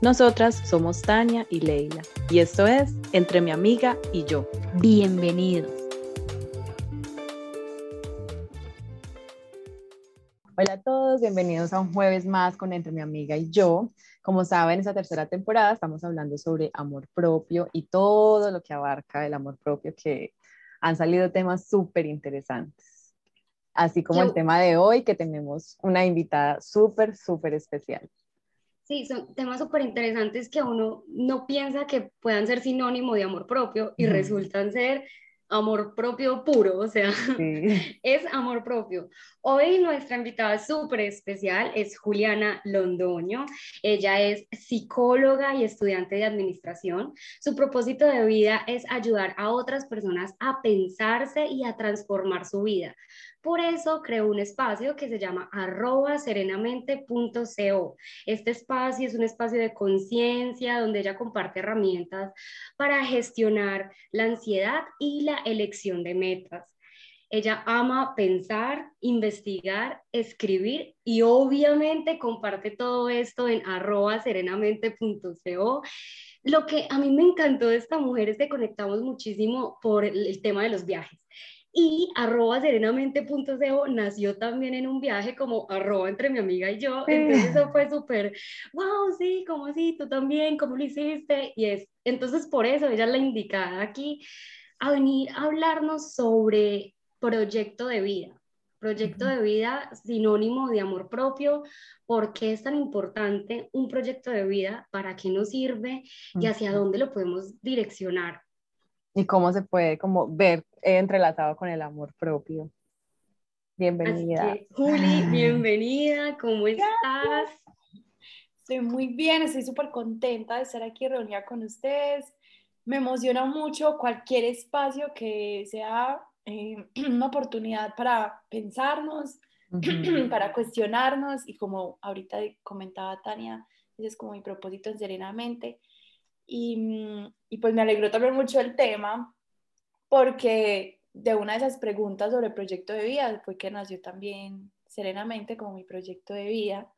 Nosotras somos Tania y Leila y esto es Entre mi amiga y yo. Bienvenidos. Hola a todos, bienvenidos a un jueves más con Entre mi amiga y yo. Como saben, en esta tercera temporada estamos hablando sobre amor propio y todo lo que abarca el amor propio, que han salido temas súper interesantes. Así como el tema de hoy, que tenemos una invitada súper, súper especial. Sí, son temas súper interesantes que uno no piensa que puedan ser sinónimo de amor propio y resultan ser amor propio puro, o sea, es amor propio. Hoy nuestra invitada súper especial es Juliana Londoño. Ella es psicóloga y estudiante de administración. Su propósito de vida es ayudar a otras personas a pensarse y a transformar su vida. Por eso creó un espacio que se llama arroba serenamente.co. Este espacio es un espacio de conciencia donde ella comparte herramientas para gestionar la ansiedad y la elección de metas. Ella ama pensar, investigar, escribir y obviamente comparte todo esto en arroba serenamente.co. Lo que a mí me encantó de esta mujer es que conectamos muchísimo por el tema de los viajes. Y arroba serenamente.co nació también en un viaje como arroba entre mi amiga y yo. Entonces eso fue súper, wow, sí, como así, tú también, ¿cómo lo hiciste? Y es, entonces por eso ella es la indicada aquí a venir a hablarnos sobre proyecto de vida. Proyecto de vida sinónimo de amor propio, por qué es tan importante un proyecto de vida, para qué nos sirve y hacia dónde lo podemos direccionar y cómo se puede como ver entrelazado con el amor propio. Bienvenida. Juli, bienvenida, ¿cómo estás? Estoy muy bien, estoy súper contenta de estar aquí reunida con ustedes. Me emociona mucho cualquier espacio que sea eh, una oportunidad para pensarnos, para cuestionarnos y como ahorita comentaba Tania, ese es como mi propósito en Serenamente, Mm, y, pues me alegró también mucho el tema porque de una de esas preguntas sobre el proyecto de vida fue que nació también serenamente como mi proyecto de vida.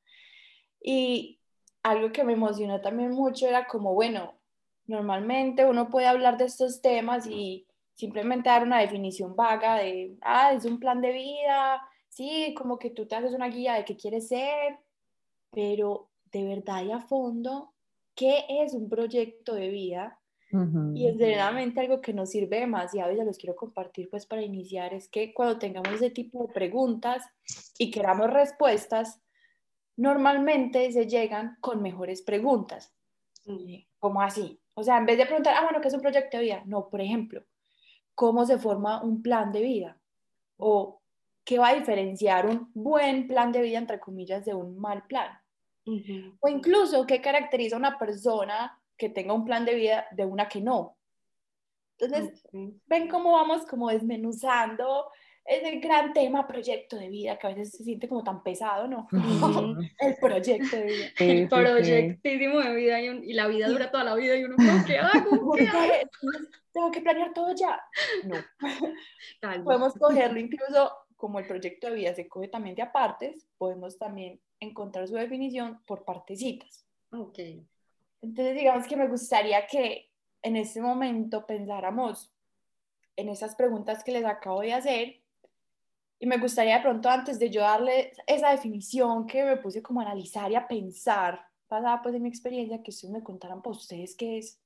Y algo que me emocionó también mucho era como, bueno, normalmente uno puede hablar de estos temas y simplemente dar una definición vaga de, ah, es un plan de vida, sí, como que tú te haces una guía de qué quieres ser, pero de verdad y a fondo qué es un proyecto de vida. Y es realmente algo que nos sirve demasiado y ya los quiero compartir pues para iniciar, es que cuando tengamos ese tipo de preguntas y queramos respuestas, normalmente se llegan con mejores preguntas. como así? O sea, en vez de preguntar, ah, bueno, ¿qué es un proyecto de vida? No, por ejemplo, ¿cómo se forma un plan de vida? O ¿qué va a diferenciar un buen plan de vida, entre comillas, de un mal plan? O incluso qué caracteriza a una persona que tenga un plan de vida de una que no. Entonces, ven cómo vamos como desmenuzando ese gran tema proyecto de vida que a veces se siente como tan pesado, ¿no? el proyecto de vida. el proyectísimo de vida y, la vida dura toda la vida y uno, ¿qué hago? ¿Qué Tengo que planear todo ya. No. Podemos cogerlo incluso como el proyecto de vida se coge también de apartes, podemos también encontrar su definición por partecitas. Ok. Entonces, digamos que me gustaría que en este momento pensáramos en esas preguntas que les acabo de hacer y me gustaría de pronto antes de yo darle esa definición que me puse como a analizar y a pensar, basada pues en mi experiencia, que ustedes me contaran para ustedes qué es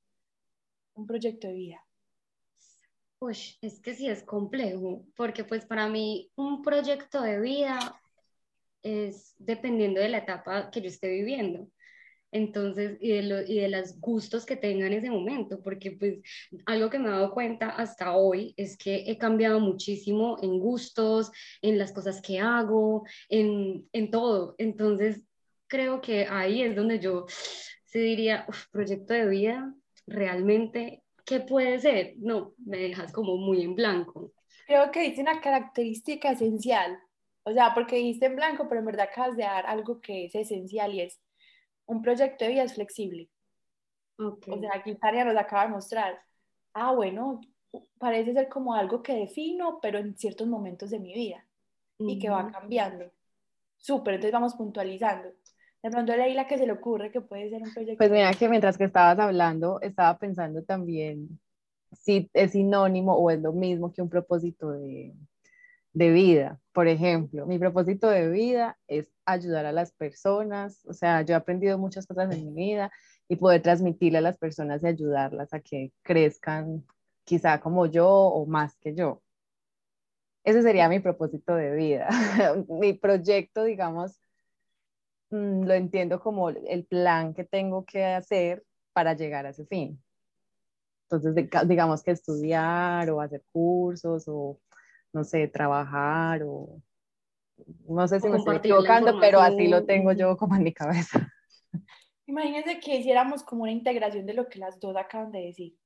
un proyecto de vida? Pues es que sí es complejo, porque pues para mí un proyecto de vida es dependiendo de la etapa que yo esté viviendo. Entonces, y de, y de los gustos que tenga en ese momento, porque pues algo que me he dado cuenta hasta hoy es que he cambiado muchísimo en gustos, en las cosas que hago, en, en todo. Entonces, creo que ahí es donde yo se diría, proyecto de vida, realmente, ¿qué puede ser? No, me dejas como muy en blanco. Creo que dice una característica esencial, o sea, porque dice en blanco, pero en verdad acabas de dar algo que es esencial y es un proyecto de vida es flexible. O sea, aquí Tania nos acaba de mostrar, ah, bueno, parece ser como algo que defino, pero en ciertos momentos de mi vida y que va cambiando. Súper, entonces vamos puntualizando. De pronto leí la que se le ocurre que puede ser un proyecto. Pues mira que mientras que estabas hablando, estaba pensando también si es sinónimo o es lo mismo que un propósito de, de vida. Por ejemplo, mi propósito de vida es ayudar a las personas, o sea, yo he aprendido muchas cosas en mi vida y poder transmitirle a las personas y ayudarlas a que crezcan quizá como yo o más que yo. Ese sería mi propósito de vida. mi proyecto, digamos, mm, lo entiendo como el plan que tengo que hacer para llegar a ese fin. Entonces, digamos que estudiar o hacer cursos o no sé, trabajar o no sé si me estoy equivocando, pero así lo tengo yo como en mi cabeza. Imagínense que hiciéramos como una integración de lo que las dos acaban de decir.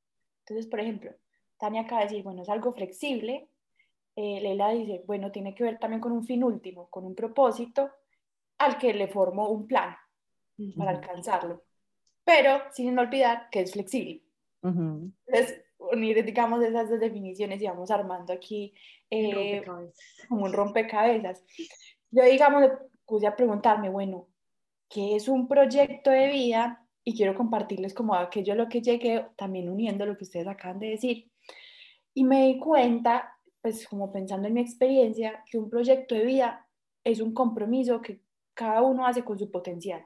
Entonces, por ejemplo, Tania acaba de decir, bueno, es algo flexible. Eh, Leila dice, bueno, tiene que ver también con un fin último, con un propósito al que le formo un plan para alcanzarlo. Pero sin olvidar que es flexible. Entonces, unir, digamos, esas dos definiciones y vamos armando aquí eh, como un rompecabezas. Yo, digamos, puse a preguntarme, bueno, ¿qué es un proyecto de vida? Y quiero compartirles como aquello a lo que llegué, también uniendo lo que ustedes acaban de decir. Y me di cuenta, pues como pensando en mi experiencia, que un proyecto de vida es un compromiso que cada uno hace con su potencial.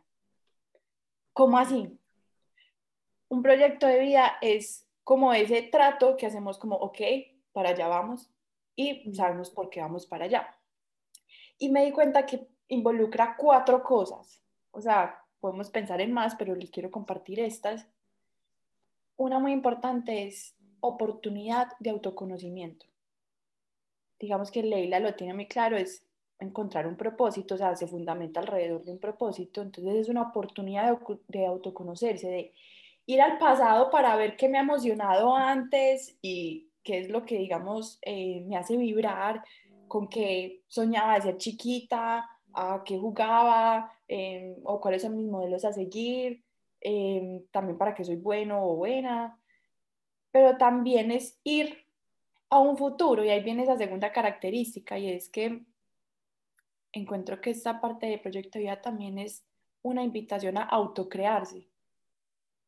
¿Cómo así? Un proyecto de vida es como ese trato que hacemos como, ok, para allá vamos y sabemos por qué vamos para allá. Y me di cuenta que involucra cuatro cosas. O sea, podemos pensar en más, pero les quiero compartir estas. Una muy importante es oportunidad de autoconocimiento. Digamos que Leila lo tiene muy claro, es encontrar un propósito, o sea, se fundamenta alrededor de un propósito, entonces es una oportunidad de, de autoconocerse, de ir al pasado para ver qué me ha emocionado antes y qué es lo que, digamos, eh, me hace vibrar, con qué soñaba de ser chiquita, a qué jugaba, em, o cuáles son mis modelos a seguir, em, también para qué soy bueno o buena, pero también es ir a un futuro y ahí viene esa segunda característica y es que encuentro que esta parte de proyecto vida también es una invitación a autocrearse,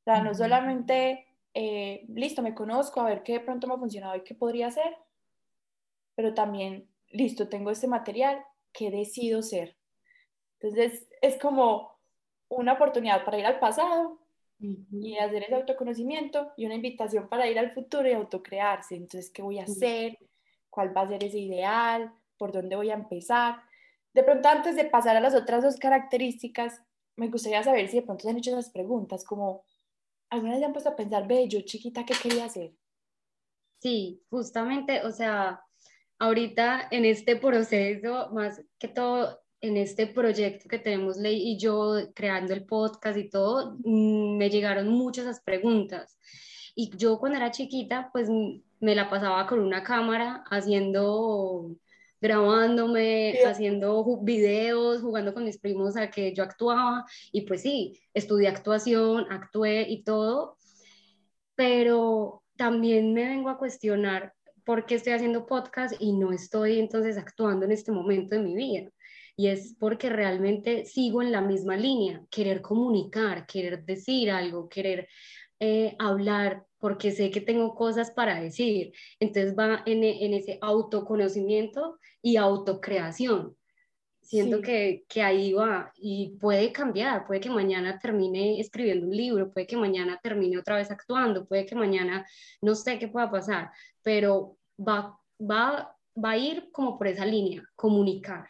o sea, no solamente, eh, listo, me conozco, a ver qué de pronto me ha funcionado y qué podría hacer, pero también, listo, tengo este material, ¿qué decido ser? Entonces, es como una oportunidad para ir al pasado y hacer ese autoconocimiento y una invitación para ir al futuro y autocrearse. Entonces, ¿qué voy a hacer? ¿Cuál va a ser ese ideal? ¿Por dónde voy a empezar? De pronto, antes de pasar a las otras dos características, me gustaría saber si de pronto se han hecho esas preguntas, como ¿Alguna vez se han puesto a pensar, ve, yo chiquita, ¿qué quería hacer? Sí, justamente, o sea, ahorita en este proceso, más que todo en este proyecto que tenemos Ley y yo creando el podcast y todo, mm, me llegaron muchas esas preguntas. Y yo cuando era chiquita, pues me la pasaba con una cámara haciendo grabándome, haciendo videos, jugando con mis primos a que yo actuaba. Y pues sí, estudié actuación, actué y todo, pero también me vengo a cuestionar por qué estoy haciendo podcast y no estoy entonces actuando en este momento de mi vida. Y es porque realmente sigo en la misma línea, querer comunicar, querer decir algo, querer eh, hablar, porque sé que tengo cosas para decir. Entonces va en, en ese autoconocimiento y autocreación. Siento que, que, ahí va y puede cambiar, puede que mañana termine escribiendo un libro, puede que mañana termine otra vez actuando, puede que mañana no sé qué pueda pasar, pero va, va, va a ir como por esa línea, comunicar.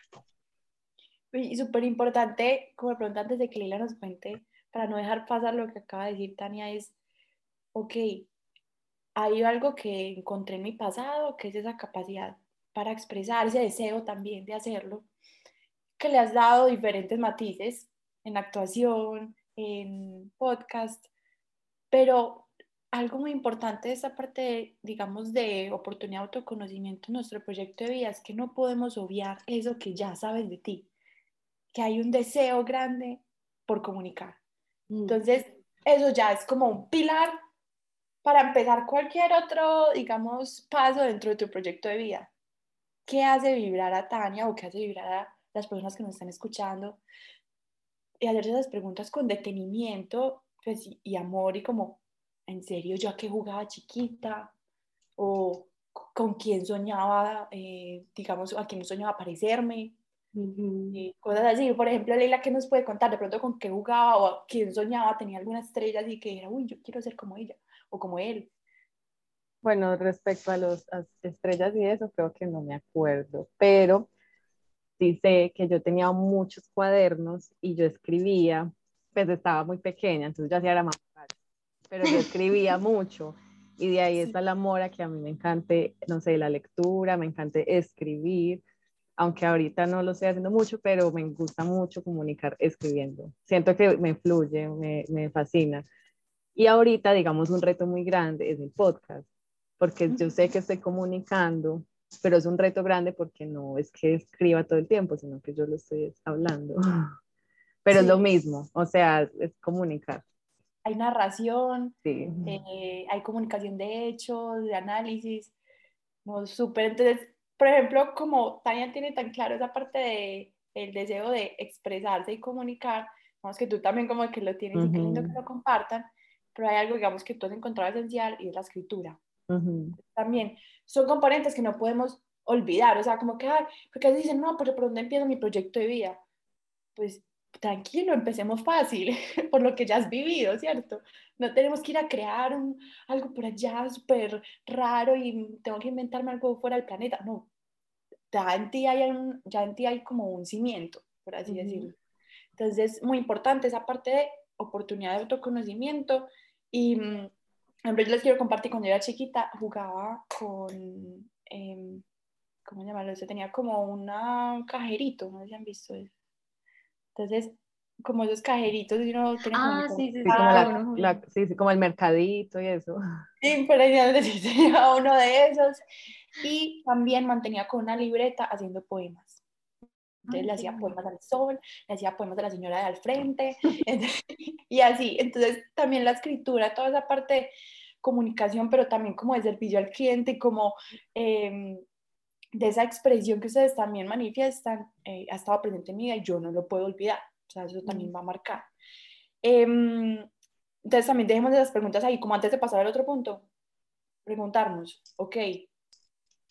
Y súper importante, como pregunta antes de que Lila nos cuente, para no dejar pasar lo que acaba de decir Tania, es, ok, hay algo que encontré en mi pasado, que es esa capacidad para expresar ese deseo también de hacerlo que le has dado diferentes matices en actuación, en podcast, pero algo muy importante de esta parte, digamos, de oportunidad de autoconocimiento en nuestro proyecto de vida es que no podemos obviar eso que ya sabes de ti, que hay un deseo grande por comunicar. Mm. Entonces, eso ya es como un pilar para empezar cualquier otro, digamos, paso dentro de tu proyecto de vida. ¿Qué hace vibrar a Tania o qué hace vibrar a las personas que nos están escuchando y hacerse esas preguntas con detenimiento pues, y, amor y como, ¿en serio yo a qué jugaba chiquita? ¿O con quién soñaba, eh, digamos, a quién soñaba parecerme? Y cosas así. Por ejemplo, Leila, ¿qué nos puede contar de pronto con qué jugaba o a quién soñaba? Tenía alguna estrella así que era, uy, yo quiero ser como ella o como él. Bueno, respecto a las estrellas y eso, creo que no me acuerdo, pero sí sé que yo tenía muchos cuadernos y yo escribía, pues estaba muy pequeña, entonces yo hacía era más pero yo escribía mucho y de ahí está el amor a que a mí me encante, no sé, la lectura, me encante escribir, aunque ahorita no lo estoy haciendo mucho, pero me gusta mucho comunicar escribiendo. Siento que me fluye, me, me fascina. Y ahorita, digamos, un reto muy grande es el podcast, porque yo sé que estoy comunicando pero es un reto grande porque no es que escriba todo el tiempo, sino que yo lo estoy hablando. Pero es lo mismo, o sea, es comunicar. Hay narración, eh, hay comunicación de hechos, de análisis, no, súper. Entonces, por ejemplo, como Tania tiene tan claro esa parte de el deseo de expresarse y comunicar, vamos que tú también como que lo tienes y qué lindo que lo compartan, pero hay algo, digamos, que tú has encontrado esencial y es la escritura. También son componentes que no podemos olvidar, o sea, como que, ay, porque dicen, no, pero ¿por dónde empiezo mi proyecto de vida? Pues tranquilo, empecemos fácil, por lo que ya has vivido, ¿cierto? No tenemos que ir a crear un, algo por allá súper raro y tengo que inventarme algo fuera del planeta, no. Ya en ti hay, un, ya en ti hay como un cimiento, por así decirlo. Entonces, es muy importante esa parte de oportunidad de autoconocimiento y mm, yo les quiero compartir, cuando yo era chiquita jugaba con, eh, ¿cómo llamarlo? Se tenía como un cajerito, no sé si han visto eso. Entonces, como esos cajeritos y uno ah, sí, sí, sí, sí, como el mercadito y eso. Sí, pero ya tenía uno de esos. Y también mantenía con una libreta haciendo poemas. Entonces le hacía poemas al sol, le hacía poemas a la señora de al frente, y así. Entonces también la escritura, toda esa parte de comunicación, pero también como de servicio al cliente y como em, de esa expresión que ustedes también manifiestan, eh, ha estado presente en mi vida y yo no lo puedo olvidar. Sea, eso también va a marcar. Em, entonces también dejemos esas preguntas ahí, como antes de pasar al otro punto, preguntarnos, ok,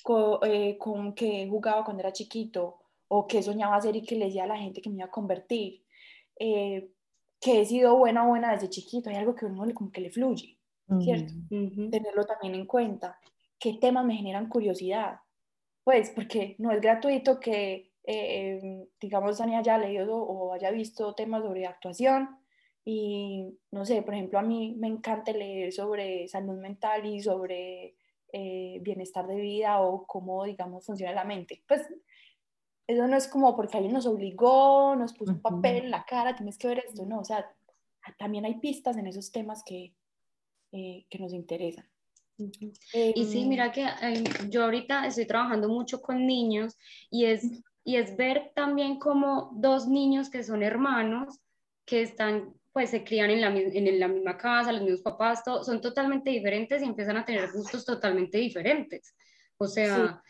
¿con, eh, ¿con qué jugaba cuando era chiquito? o qué soñaba hacer y que le decía a la gente que me iba a convertir, eh, que he sido buena o buena desde chiquito, hay algo que uno como que le fluye, ¿cierto? Tenerlo también en cuenta. ¿Qué temas me generan curiosidad? Pues porque no es gratuito que, eh, digamos, Dani haya leído o haya visto temas sobre actuación y, no sé, por ejemplo, a mí me encanta leer sobre salud mental y sobre eh, bienestar de vida o cómo, digamos, funciona la mente. Pues eso no es como porque alguien nos obligó, nos puso un papel en la cara, tienes que ver esto, no, o sea, también hay pistas en esos temas que, eh, que nos interesan. y sí, em, mira que em, yo ahorita estoy trabajando mucho con niños y es, y es ver también como dos niños que son hermanos, que están, pues se crían en la, en la misma casa, los mismos papás, son totalmente diferentes y empiezan a tener gustos totalmente diferentes. O sea,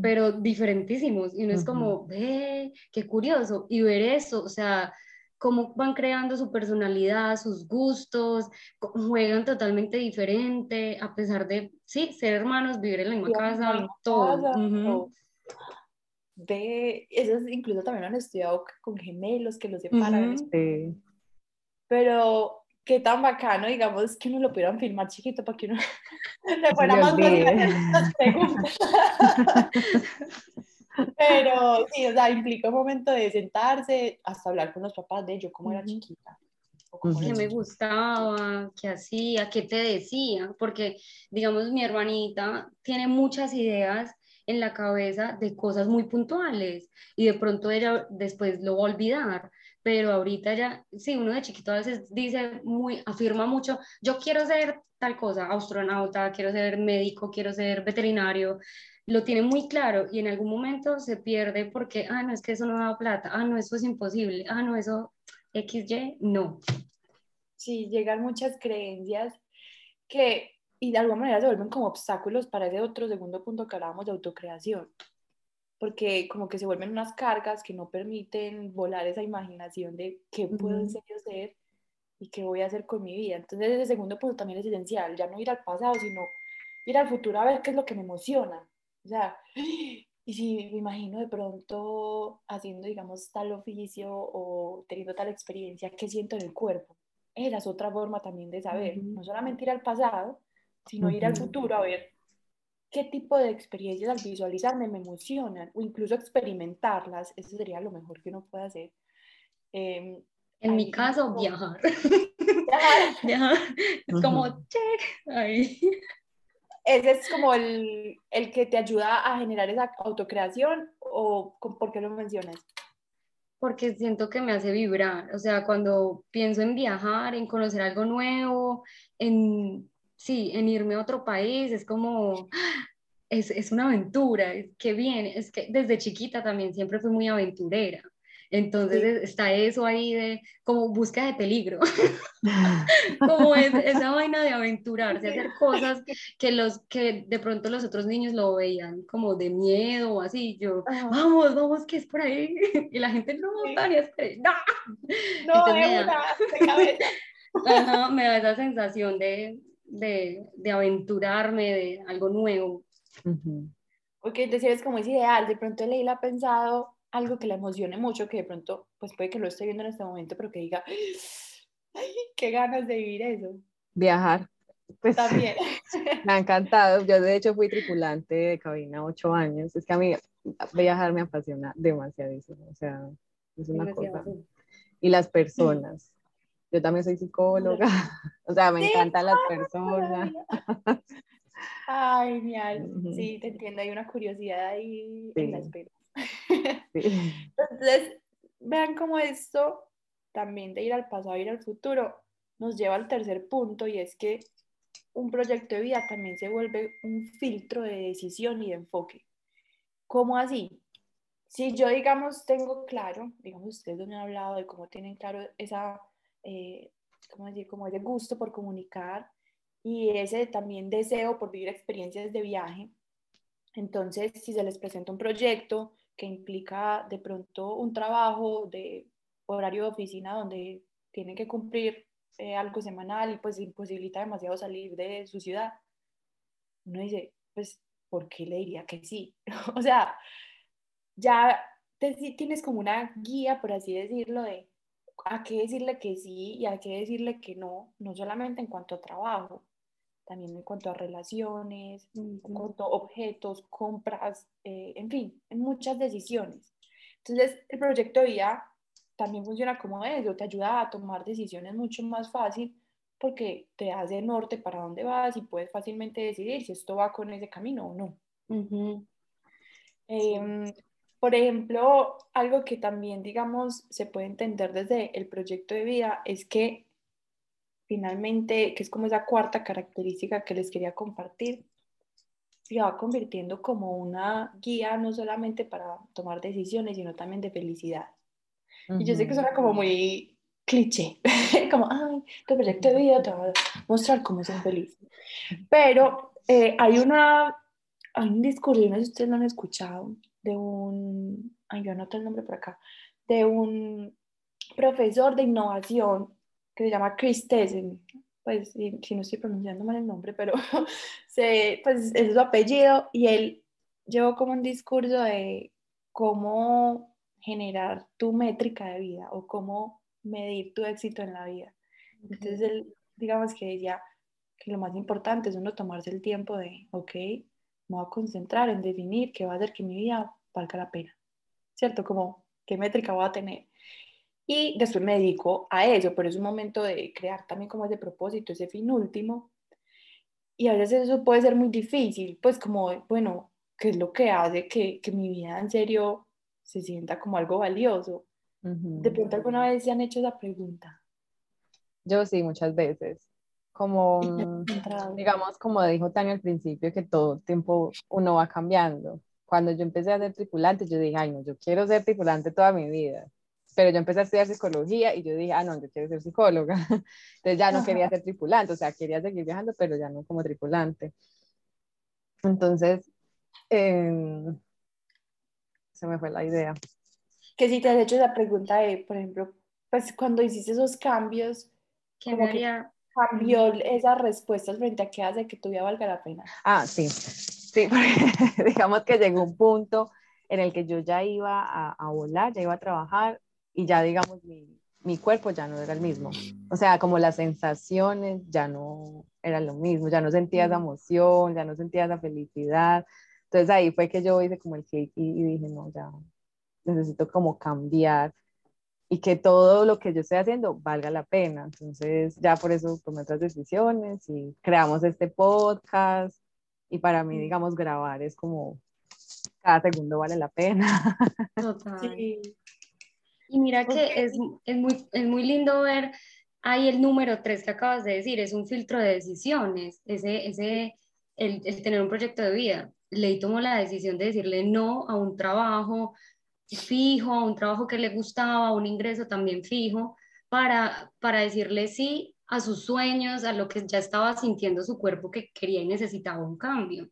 pero diferentísimos. Y uno es como, ve, qué curioso. Y ver eso, o sea, cómo van creando su personalidad, sus gustos, juegan totalmente diferente, a pesar de, sí, ser hermanos, vivir en la misma casa, todo. Ve, eso incluso también lo han estudiado con gemelos que los separan. sí. Pero qué tan bacano, digamos, que uno lo pudieran filmar chiquito para que uno le fuera más fácil Pero sí, o sea, implica un momento de sentarse hasta hablar con los papás de yo cómo era chiquita. ¿Qué me gustaba? ¿Qué hacía? ¿Qué te decía? Porque, digamos, mi hermanita tiene muchas ideas en la cabeza de cosas muy puntuales y de pronto ella después lo va a olvidar, pero ahorita ya, sí, uno de chiquito a veces dice muy, afirma mucho, yo quiero ser tal cosa, astronauta, quiero ser médico, quiero ser veterinario, lo tiene muy claro y en algún momento se pierde porque, ah, no, es que eso no da plata, ah, no, eso es imposible, ah, no, eso XY, no. Sí, llegan muchas creencias que, y de alguna manera se vuelven como obstáculos para ese otro segundo punto que hablábamos de autocreación, porque como que se vuelven unas cargas que no permiten volar esa imaginación de qué puedo en serio ser y qué voy a hacer con mi vida. Entonces ese segundo punto también es esencial, ya no ir al pasado, sino ir al futuro a ver qué es lo que me emociona. O sea, y si me imagino de pronto haciendo, digamos, tal oficio o teniendo tal experiencia, ¿qué siento en el cuerpo? Esa es otra forma también de saber, no solamente ir al pasado, sino ir al futuro a ver qué tipo de experiencias al visualizarme me emocionan o incluso experimentarlas. Eso sería lo mejor que uno puede hacer. Em, en mi caso, viajar. Viajar. Es como, check, ahí ese es como el, el, que te ayuda a generar esa autocreación o por qué lo mencionas? Porque siento que me hace vibrar, o sea, cuando pienso en viajar, en conocer algo nuevo, en, sí, en irme a otro país, es como, es, es una aventura, qué bien, es que desde chiquita también siempre fui muy aventurera. Entonces está eso ahí de como búsqueda de peligro, como es, esa vaina de aventurarse, hacer cosas que, los, que de pronto los otros niños lo veían como de miedo o así. Yo, vamos, vamos, que es por ahí. Y la gente, no, Tania, no. No, me, da, Ajá, me da esa sensación de, de, de, aventurarme, de algo nuevo. Porque decir es como es ideal, de pronto Leila ha pensado algo que la emocione mucho, que de pronto, pues puede que lo esté viendo en este momento, pero que diga, ay, qué ganas de vivir eso. Viajar. Pues, También. me ha encantado. Yo de hecho fui tripulante de cabina ocho años. Es que a mí viajar me apasiona demasiadísimo. O sea, es una cosa. Y las personas. Yo también soy psicóloga. O sea, me encantan las personas. Ay, genial. Sí, te entiendo. Hay una curiosidad ahí en la espera. Entonces, vean cómo esto también de ir al pasado, ir al futuro, nos lleva al tercer punto y es que un proyecto de vida también se vuelve un filtro de decisión y de enfoque. ¿Cómo así? Si yo, digamos, tengo claro, digamos, ustedes me han hablado de cómo tienen claro esa, eh, ¿cómo decir? Como ese gusto por comunicar y ese también deseo por vivir experiencias de viaje. Entonces, si se les presenta un proyecto, que implica de pronto un trabajo de horario de oficina donde tiene que cumplir eh, algo semanal y pues imposibilita demasiado salir de su ciudad, uno dice, pues, ¿por qué le diría que sí? o sea, ya tienes como una guía, por así decirlo, de a qué decirle que sí y a qué decirle que no, no solamente en cuanto a trabajo, también en cuanto a relaciones, en cuanto a objetos, compras, eh, en fin, en muchas decisiones. Entonces, el proyecto de vida también funciona como eso, te ayuda a tomar decisiones mucho más fácil porque te hace norte para dónde vas y puedes fácilmente decidir si esto va con ese camino o no. Em, por ejemplo, algo que también, digamos, se puede entender desde el proyecto de vida es que finalmente, que es como esa cuarta característica que les quería compartir, se va convirtiendo como una guía no solamente para tomar decisiones, sino también de felicidad. Y yo sé que suena como muy cliché, como, ay, tu proyecto de vida te va a mostrar cómo ser feliz. Pero eh, hay, una, hay un discurso, no sé si ustedes lo han escuchado, de un, ay, yo anoto el nombre por acá, de un profesor de innovación que se llama Chris Tessen, pues si, no estoy pronunciando mal el nombre, pero se, pues es su apellido y él llevó como un discurso de cómo generar tu métrica de vida o cómo medir tu éxito en la vida. Entonces, él, digamos que decía que lo más importante es uno tomarse el tiempo de, ok, me voy a concentrar en definir qué va a hacer que mi vida valga la pena, ¿cierto? Como qué métrica voy a tener. Y después me dedico a eso, pero es un momento de crear también como ese propósito, ese fin último. Y a veces eso puede ser muy difícil, pues como, bueno, ¿qué es lo que hace que, que mi vida en serio se sienta como algo valioso? ¿De pronto alguna vez se han hecho esa pregunta? Yo sí, muchas veces. Como, digamos, como dijo Tania al principio, que todo tiempo uno va cambiando. Cuando yo empecé a ser tripulante, yo dije, ay, no, yo quiero ser tripulante toda mi vida pero yo empecé a estudiar psicología y yo dije, ah, no, yo quiero ser psicóloga. Entonces ya no quería ser tripulante, o sea, quería seguir viajando, pero ya no como tripulante. Entonces, em, se me fue la idea. Que si te has hecho esa pregunta de, por ejemplo, pues cuando hiciste esos cambios, ¿qué que cambió esas respuestas frente a qué hace que tu vida valga la pena? Ah, sí. Sí, porque digamos que llegó un punto en el que yo ya iba a, a volar, ya iba a trabajar y ya digamos mi, mi, cuerpo ya no era el mismo. O sea, como las sensaciones ya no eran lo mismo, ya no sentía esa emoción, ya no sentía esa felicidad. Entonces ahí fue que yo hice como el clic y, dije, no, ya necesito como cambiar y que todo lo que yo estoy haciendo valga la pena. Entonces ya por eso tomé otras decisiones y creamos este podcast y para mí, digamos, grabar es como cada segundo vale la pena. Total. Sí. Y mira que es, es, muy, es muy lindo ver ahí el número 3 que acabas de decir, es un filtro de decisiones, ese, ese, el, el tener un proyecto de vida. Ley tomó la decisión de decirle no a un trabajo fijo, a un trabajo que le gustaba, un ingreso también fijo, para, para decirle sí a sus sueños, a lo que ya estaba sintiendo su cuerpo que quería y necesitaba un cambio.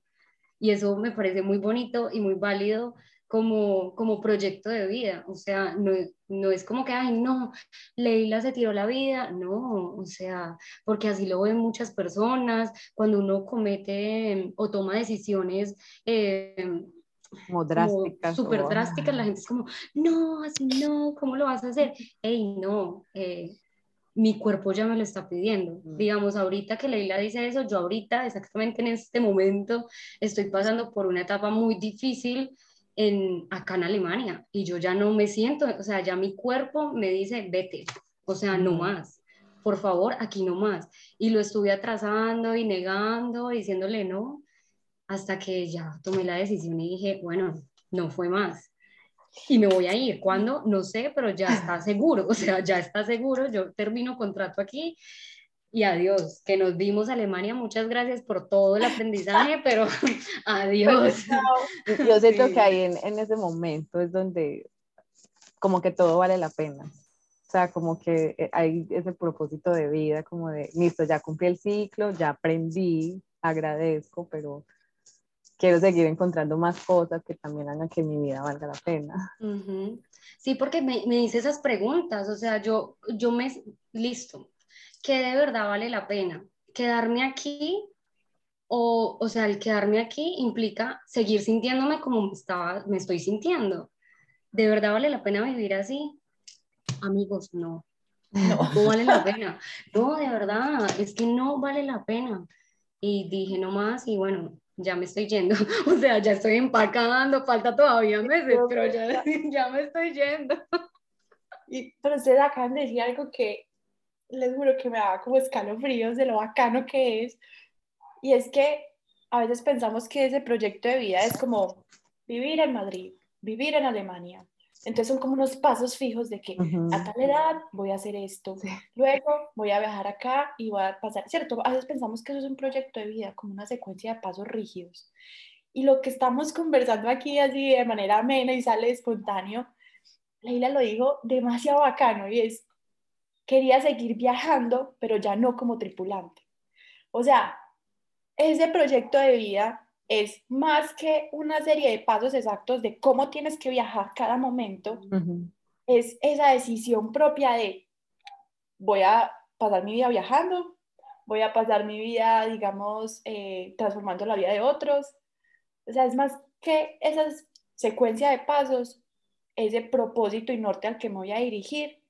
Y eso me parece muy bonito y muy válido como, como proyecto de vida. O sea, no, no es como que, ay, no, Leila se tiró la vida. No, o sea, porque así lo ven muchas personas. Cuando uno comete o toma decisiones... Eh, como drásticas. Súper drásticas, la gente es como, no, así no, ¿cómo lo vas a hacer? Ey, no, eh, mi cuerpo ya me lo está pidiendo. Mm. Digamos, ahorita que Leila dice eso, yo ahorita, exactamente en este momento, estoy pasando por una etapa muy difícil en, acá en Alemania y yo ya no me siento, o sea, ya mi cuerpo me dice, vete, o sea, no más, por favor, aquí no más. Y lo estuve atrasando y negando, diciéndole no, hasta que ya tomé la decisión y dije, bueno, no fue más. Y me voy a ir. ¿Cuándo? No sé, pero ya está seguro, o sea, ya está seguro, yo termino contrato aquí y adiós. Que nos vimos Alemania, muchas gracias por todo el aprendizaje, pero adiós. Yo siento que ahí en, en, ese momento es donde como que todo vale la pena. O sea, como que eh, hay ese propósito de vida, como de, listo, ya cumplí el ciclo, ya aprendí, agradezco, pero quiero seguir encontrando más cosas que también hagan que mi vida valga la pena. Sí, porque me, me dice esas preguntas, o sea, yo, yo me, listo, que de verdad vale la pena. Quedarme aquí, o, o sea, el quedarme aquí implica seguir sintiéndome como me, estaba, me estoy sintiendo. ¿De verdad vale la pena vivir así? Amigos, no. No. no vale la pena. No, de verdad, es que no vale la pena. Y dije nomás, y bueno, ya me estoy yendo. O sea, ya estoy empacando, falta todavía meses, pero ya, ya me estoy yendo. Y, pero ustedes acaban de decir algo que les juro que me da como escalofríos de lo bacano que es. Y es que a veces pensamos que ese proyecto de vida es como vivir en Madrid, vivir en Alemania. Entonces son como unos pasos fijos de que a tal edad voy a hacer esto, luego voy a viajar acá y voy a pasar, ¿cierto? A veces pensamos que eso es un proyecto de vida, como una secuencia de pasos rígidos. Y lo que estamos conversando aquí así de manera amena y sale espontáneo, Leila lo dijo demasiado bacano y es, quería seguir viajando, pero ya no como tripulante. O sea, ese proyecto de vida es más que una serie de pasos exactos de cómo tienes que viajar cada momento, es esa decisión propia de voy a pasar mi vida viajando, voy a pasar mi vida, digamos, eh, transformando la vida de otros. O sea, es más que esas secuencia de pasos, ese propósito y norte al que me voy a dirigir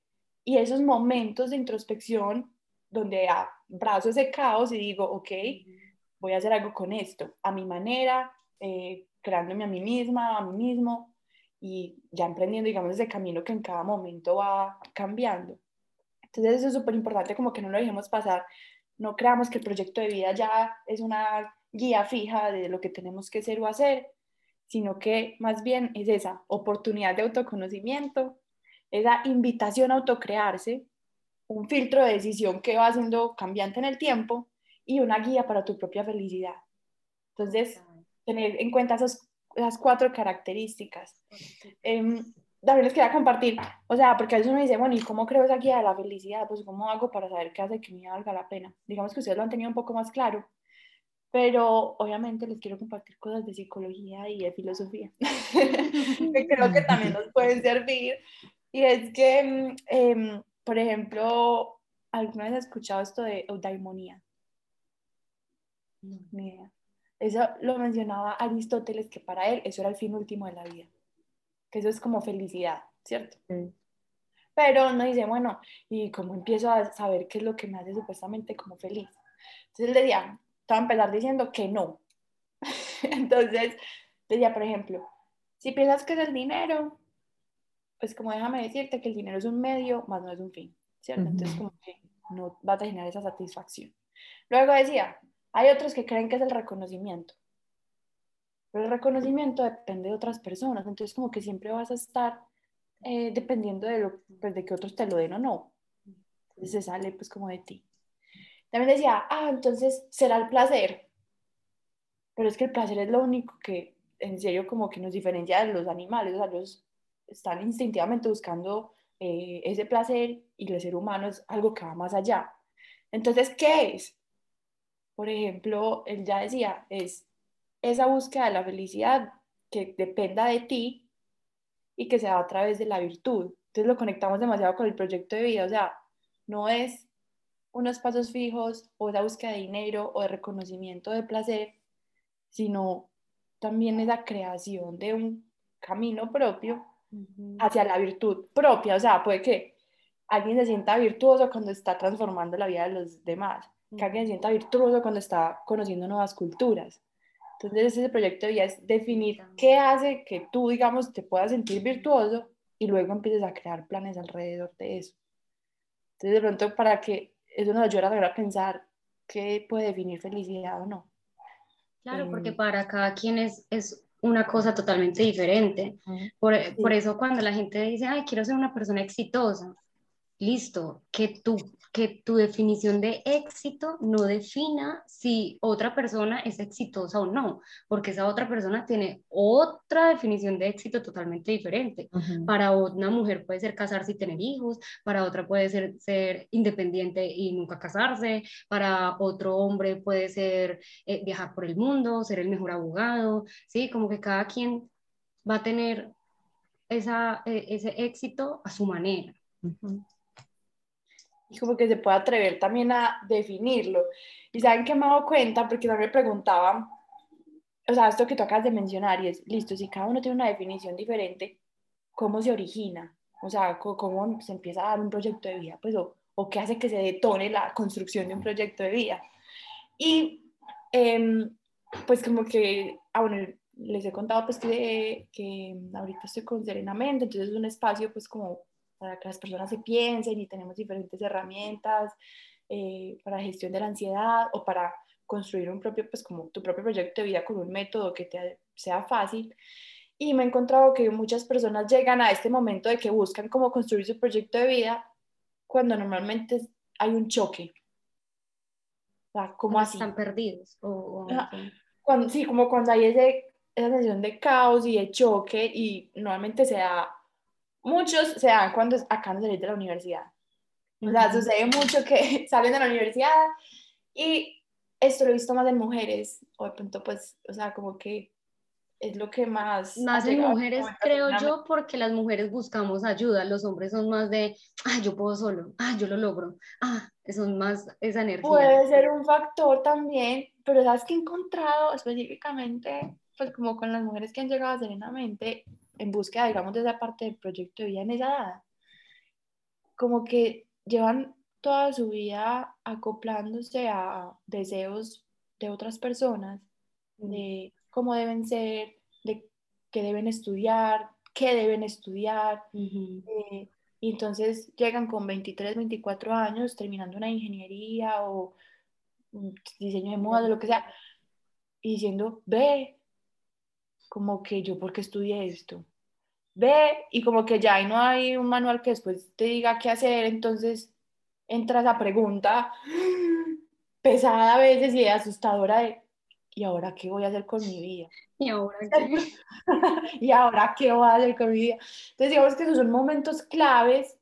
y esos momentos de introspección donde abrazo ese caos y digo, ok, voy a hacer algo con esto, a mi manera, eh, creándome a mí misma, a mí mismo y ya emprendiendo, digamos, ese camino que en cada momento va cambiando. Entonces eso es súper importante, como que no lo dejemos pasar, no creamos que el proyecto de vida ya es una guía fija de lo que tenemos que ser o hacer, sino que más bien es esa oportunidad de autoconocimiento, esa invitación a autocrearse, un filtro de decisión que va siendo cambiante en el tiempo y una guía para tu propia felicidad. Entonces, tener en cuenta esas cuatro características. Eh, también les quería compartir, o sea, porque a veces uno dice, bueno, ¿y cómo creo esa guía de la felicidad? Pues, ¿cómo hago para saber qué hace que me valga la pena? Digamos que ustedes lo han tenido un poco más claro, pero obviamente les quiero compartir cosas de psicología y de filosofía, que creo que también nos pueden servir. Y es que, em, por ejemplo, ¿alguna vez has escuchado esto de eudaimonía? Mira, eso lo mencionaba Aristóteles, que para él eso era el fin último de la vida, que eso es como felicidad, ¿cierto? Pero no dice, bueno, ¿y cómo empiezo a saber qué es lo que me hace supuestamente como feliz? Entonces él decía, te voy a empezar diciendo que no. Entonces, decía, por ejemplo, si piensas que es el dinero, pues como déjame decirte que el dinero es un medio, más no es un fin, ¿cierto? Entonces, como que no vas a generar esa satisfacción. Luego decía, hay otros que creen que es el reconocimiento, pero el reconocimiento depende de otras personas, entonces como que siempre vas a estar eh, dependiendo de, lo, pues, de que otros te lo den o no. Entonces se sale pues como de ti. También decía, ah, entonces será el placer. Pero es que el placer es lo único que, en serio, como que nos diferencia de los animales. O sea, los están instintivamente buscando eh, ese placer y el ser humano es algo que va más allá. Entonces, ¿qué es? Por ejemplo, él ya decía, es esa búsqueda de la felicidad que dependa de ti y que se da a través de la virtud. Entonces lo conectamos demasiado con el proyecto de vida. O sea, no es unos pasos fijos o la búsqueda de dinero o de reconocimiento de placer, sino también esa creación de un camino propio hacia la virtud propia. O sea, puede que alguien se sienta virtuoso cuando está transformando la vida de los demás, que alguien se sienta virtuoso cuando está conociendo nuevas culturas. Entonces, ese proyecto vida es definir qué hace que tú, digamos, te puedas sentir virtuoso y luego empieces a crear planes alrededor de eso. Entonces, de pronto, para que eso nos ayuda a pensar qué puede definir felicidad o no. Claro, porque em, para cada quien es, es una cosa totalmente diferente. Por, por, eso cuando la gente dice, ay, quiero ser una persona exitosa, listo, que tú que tu definición de éxito no defina si otra persona es exitosa o no, porque esa otra persona tiene otra definición de éxito totalmente diferente. Para una mujer puede ser casarse y tener hijos, para otra puede ser ser independiente y nunca casarse, para otro hombre puede ser eh, viajar por el mundo, ser el mejor abogado, ¿sí? Como que cada quien va a tener esa, eh, ese éxito a su manera y como que se puede atrever también a definirlo. Y saben que me he dado cuenta, porque también me preguntaban, o sea, esto que tú acabas de mencionar, y es, listo, si cada uno tiene una definición diferente, ¿cómo se origina? O sea, ¿cómo se empieza a dar un proyecto de vida? Pues, o, o qué hace que se detone la construcción de un proyecto de vida. Y, em, pues, como que, ah, bueno, les he contado, pues, que, que ahorita estoy con Serenamente, entonces es un espacio, pues, como para que las personas se piensen y tenemos diferentes herramientas eh, para gestión de la ansiedad o para construir un propio, pues como tu propio proyecto de vida con un método que te sea fácil. Y me he encontrado que muchas personas llegan a este momento de que buscan cómo construir su proyecto de vida cuando normalmente hay un choque. O sea, como así. Están perdidos. cuando, sí, como cuando hay ese, esa sensación de caos y de choque y normalmente se da muchos se dan cuando acaban de salir de la universidad. O sea, sucede mucho que salen de la universidad y esto lo he visto más en mujeres, o de pronto pues, o sea, como que es lo que más... Más en mujeres, creo yo, porque las mujeres buscamos ayuda, los hombres son más de, ah, yo puedo solo, ah, yo lo logro, ah, son más esa energía. Puede ser un factor también, pero sabes que he encontrado específicamente pues como con las mujeres que han llegado serenamente en búsqueda, digamos, de esa parte del proyecto de vida en esa edad, como que llevan toda su vida acoplándose a deseos de otras personas, de cómo deben ser, de qué deben estudiar, qué deben estudiar. Eh, y entonces llegan con 23, 24 años terminando una ingeniería o diseño de moda, lo que sea, y diciendo, ve, como que yo, ¿por qué estudié esto? Ve, y como que ya no hay un manual que después te diga qué hacer, entonces entra esa pregunta pesada a veces y asustadora de, ¿y ahora qué voy a hacer con mi vida? ¿Y ahora qué? ¿Y ahora qué voy a hacer con mi vida? Entonces digamos que esos son momentos claves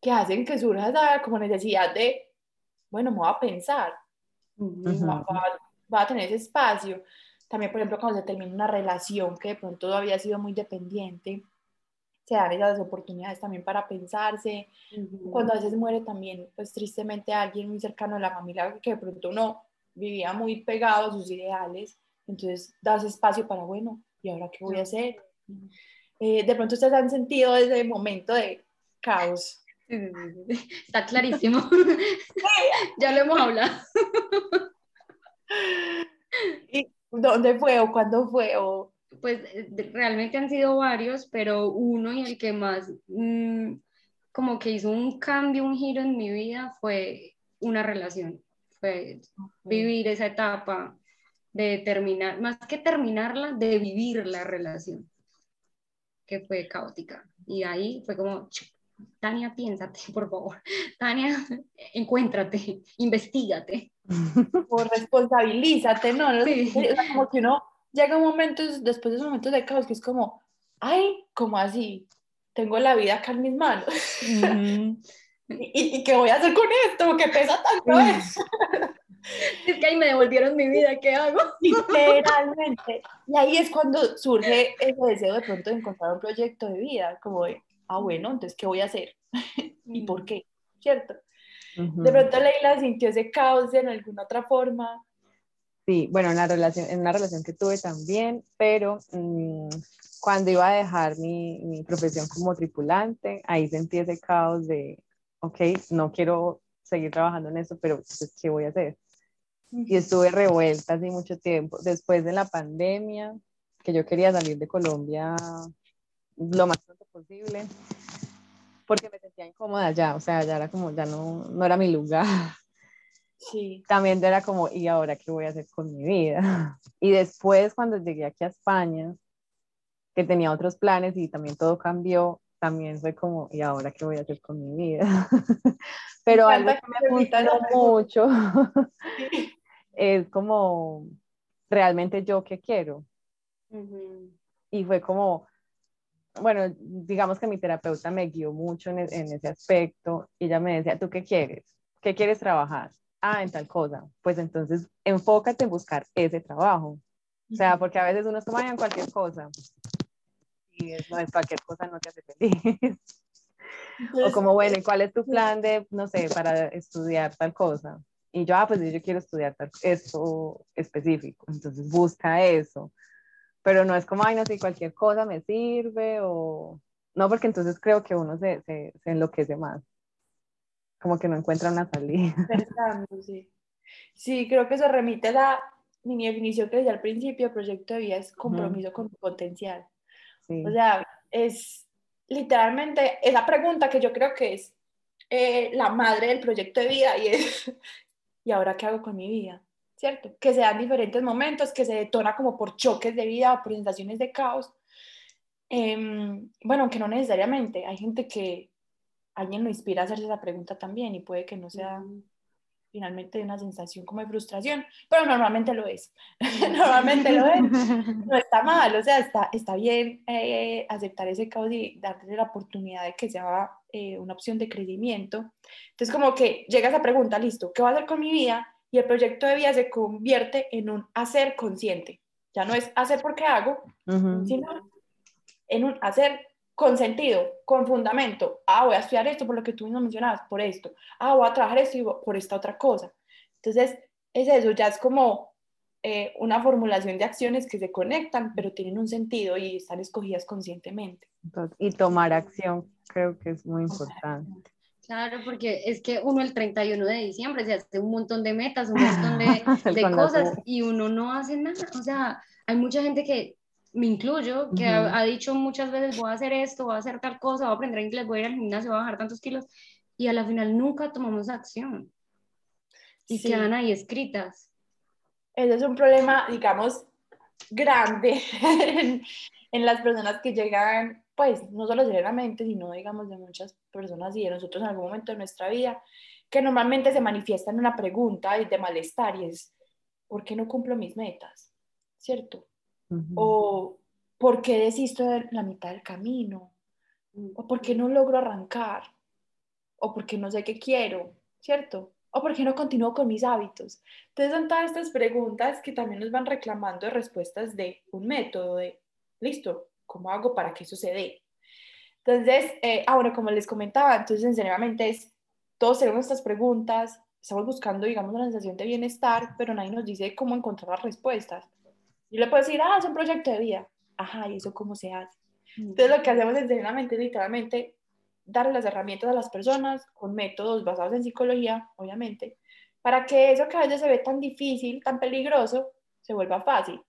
que hacen que surja esa como necesidad de, bueno, me voy a pensar, va, a tener ese espacio. También, por ejemplo, cuando se termina una relación que de pronto había sido muy dependiente, se dan esas oportunidades también para pensarse. Cuando a veces muere también, pues tristemente alguien muy cercano a la familia que de pronto uno vivía muy pegado a sus ideales, entonces das espacio para, bueno, ¿y ahora qué voy a hacer? Eh, de pronto ustedes han sentido ese momento de caos. Está clarísimo. ya lo hemos hablado. ¿Y dónde fue o cuándo fue? O... Pues eh, realmente han sido varios, pero uno y el que más mm, como que hizo un cambio, un giro en mi vida fue una relación. Fue vivir esa etapa de terminar, más que terminarla, de vivir la relación, que fue caótica. Y ahí fue como, Tania, piénsate, por favor. Tania, encuéntrate, investigate. O responsabilízate, ¿no? como que uno llega un momento, después de esos momentos de caos, que es como, ay, como así? Tengo la vida acá en mis manos. ¿Y, qué voy a hacer con esto? ¿Qué pesa tanto eso? Es que ahí me devolvieron mi vida, ¿qué hago? Literalmente. Y ahí es cuando surge ese deseo de pronto de encontrar un proyecto de vida, como de, ah, bueno, entonces, ¿qué voy a hacer? ¿Y por qué? ¿Cierto? De pronto Leila sintió ese caos en alguna otra forma. Sí, bueno, en, la relación, en una relación que tuve también, pero mm, cuando iba a dejar mi, mi, profesión como tripulante, ahí sentí ese caos de, ok, no quiero seguir trabajando en eso, pero pues, ¿qué voy a hacer? Y estuve revuelta así mucho tiempo. Después de la pandemia, que yo quería salir de Colombia lo más posible, porque me sentía incómoda ya, o sea, ya era como, ya no, no era mi lugar. Sí. También era como, ¿y ahora qué voy a hacer con mi vida? Y después, cuando llegué aquí a España, que tenía otros planes y también todo cambió, también fue como, ¿y ahora qué voy a hacer con mi vida? Pero algo que me gustó mucho es como, realmente yo qué quiero. Y fue como, bueno, digamos que mi terapeuta me guió mucho en, e, en, ese aspecto y ella me decía, ¿tú qué quieres? ¿Qué quieres trabajar? Ah, en tal cosa. Pues entonces enfócate en buscar ese trabajo. O sea, porque a veces uno es como, en cualquier cosa. Y no es cualquier cosa, no te hace feliz. o como, bueno, ¿y cuál es tu plan de, no sé, para estudiar tal cosa? Y yo, ah, pues yo quiero estudiar tal, eso específico. Entonces busca eso pero no es como, ay, no sé, cualquier cosa me sirve o... No, porque entonces creo que uno se, se, se enloquece más, como que no encuentra una salida. sí. sí, creo que eso remite a la mini definición que decía al principio, proyecto de vida es compromiso con tu potencial. O sea, es literalmente esa pregunta que yo creo que es eh, la madre del proyecto de vida y es, ¿y ahora qué hago con mi vida? ¿Cierto? Que se dan diferentes momentos, que se detona como por choques de vida o por sensaciones de caos. Em, bueno, aunque no necesariamente, hay gente que alguien lo inspira a hacerse esa pregunta también y puede que no sea finalmente una sensación como de frustración, pero normalmente lo es. normalmente lo es. No está mal, o sea, está, está bien eh, aceptar ese caos y darle la oportunidad de que sea eh, una opción de crecimiento. Entonces, como que llega esa pregunta, listo, ¿qué voy a hacer con mi vida? Y el proyecto de vida se convierte en un hacer consciente. Ya no es hacer porque hago, sino en un hacer con sentido, con fundamento. Ah, voy a estudiar esto por lo que tú mismo mencionabas, por esto. Ah, voy a trabajar esto y por esta otra cosa. Entonces, es eso, ya es como eh, una formulación de acciones que se conectan, pero tienen un sentido y están escogidas conscientemente. Y tomar acción creo que es muy importante. Claro, porque es que uno el 31 de diciembre se hace un montón de metas, un montón de, de cosas y uno no hace nada. O sea, hay mucha gente que, me incluyo, que ha, dicho muchas veces voy a hacer esto, voy a hacer tal cosa, voy a aprender inglés, voy a ir al gimnasio, voy a bajar tantos kilos y a la final nunca tomamos acción y quedan ahí escritas. Ese es un problema, digamos, grande en, en las personas que llegan pues no solo serenamente, sino digamos de muchas personas y de nosotros en algún momento de nuestra vida, que normalmente se manifiesta en una pregunta de malestar y es, ¿por qué no cumplo mis metas? ¿Cierto? O ¿por qué desisto de la mitad del camino? ¿O por qué no logro arrancar? ¿O por qué no sé qué quiero? ¿Cierto? ¿O por qué no continúo con mis hábitos? Entonces son todas estas preguntas que también nos van reclamando respuestas de un método, de, listo, ¿Cómo hago para que eso se dé? Entonces, eh, ahora, como les comentaba, entonces, sinceramente, es, todos tenemos estas preguntas, estamos buscando, digamos, una sensación de bienestar, pero nadie nos dice cómo encontrar las respuestas. Yo le puedo decir, ah, es un proyecto de vida. Ajá, ¿y eso cómo se hace? Entonces, lo que hacemos es, es literalmente, darle las herramientas a las personas con métodos basados en psicología, obviamente, para que eso que a veces se ve tan difícil, tan peligroso, se vuelva fácil.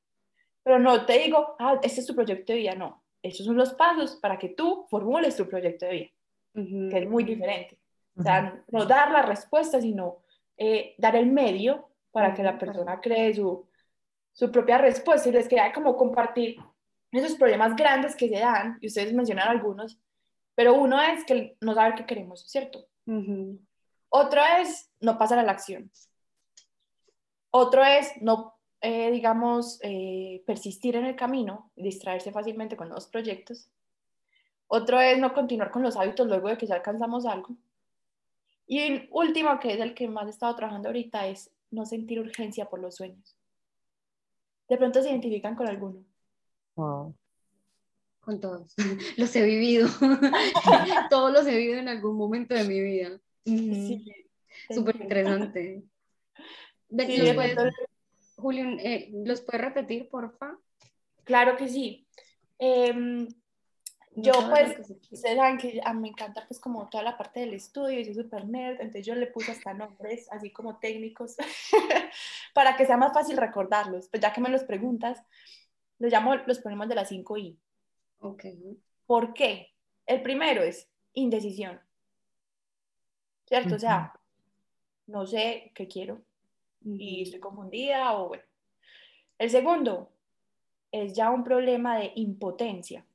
Pero no te digo, ah, este es tu proyecto de vida, no. Esos son los pasos para que tú formules tu proyecto de vida, que es muy diferente. O sea, no dar la respuesta, sino eh, dar el medio para que la persona cree su, su propia respuesta y les queda como compartir esos problemas grandes que se dan, y ustedes mencionan algunos, pero uno es que no saber qué queremos, ¿cierto? Otro es no pasar a la acción. Otro es no eh, digamos, eh, persistir en el camino, distraerse fácilmente con nuevos proyectos. Otro es no continuar con los hábitos luego de que ya alcanzamos algo. Y el último, que es el que más he estado trabajando ahorita, es no sentir urgencia por los sueños. De pronto se identifican con alguno. Con todos. Los he vivido. todos los he vivido en algún momento de mi vida. Sí. Súper interesante. Sí, Julio, eh, ¿los puedes repetir, porfa? Claro que sí. Em, yo pues, ustedes saben que a mí me encanta pues como toda la parte del estudio, y soy súper nerd, entonces yo le puse hasta nombres así como técnicos para que sea más fácil recordarlos. Pues ya que me los preguntas, los llamo los problemas de las 5I. Ok. ¿Por qué? El primero es indecisión. ¿Cierto? O sea, no sé qué quiero, y estoy confundida o bueno. El segundo es ya un problema de impotencia.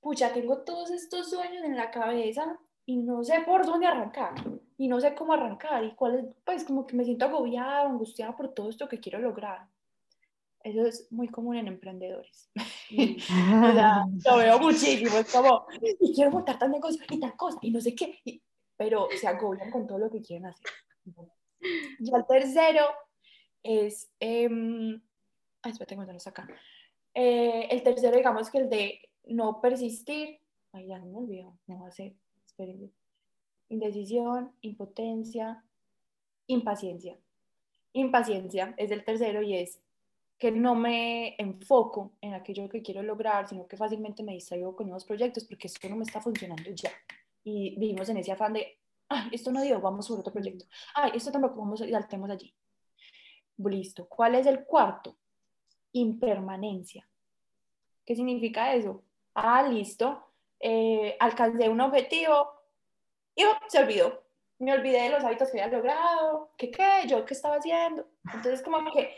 Pucha, tengo todos estos sueños en la cabeza y no sé por dónde arrancar y no sé cómo arrancar y cuál es, pues como que me siento agobiada angustiada por todo esto que quiero lograr. Eso es muy común en emprendedores. o sea, lo veo muchísimo, es como, y quiero montar tal negocio y tal cosa y no sé qué, pero se agobian con todo lo que quieren hacer. Y el tercero es, eh, ay, espérate, acá. Eh, el tercero, digamos que el de no persistir, ay, ya no me olvidó, no va a ser, espérenme. Indecisión, impotencia, impaciencia. Impaciencia es el tercero y es que no me enfoco en aquello que quiero lograr, sino que fácilmente me distraigo con nuevos proyectos porque esto no me está funcionando ya. Y vivimos en ese afán de, ay, esto no dio, vamos por otro proyecto. Ay, esto tampoco, vamos y saltemos allí. Listo. ¿Cuál es el cuarto? Impermanencia. ¿Qué significa eso? Ah, listo. Eh, alcancé un objetivo y oh, se olvidó. Me olvidé de los hábitos que había logrado, que qué, yo qué estaba haciendo. Entonces, como que,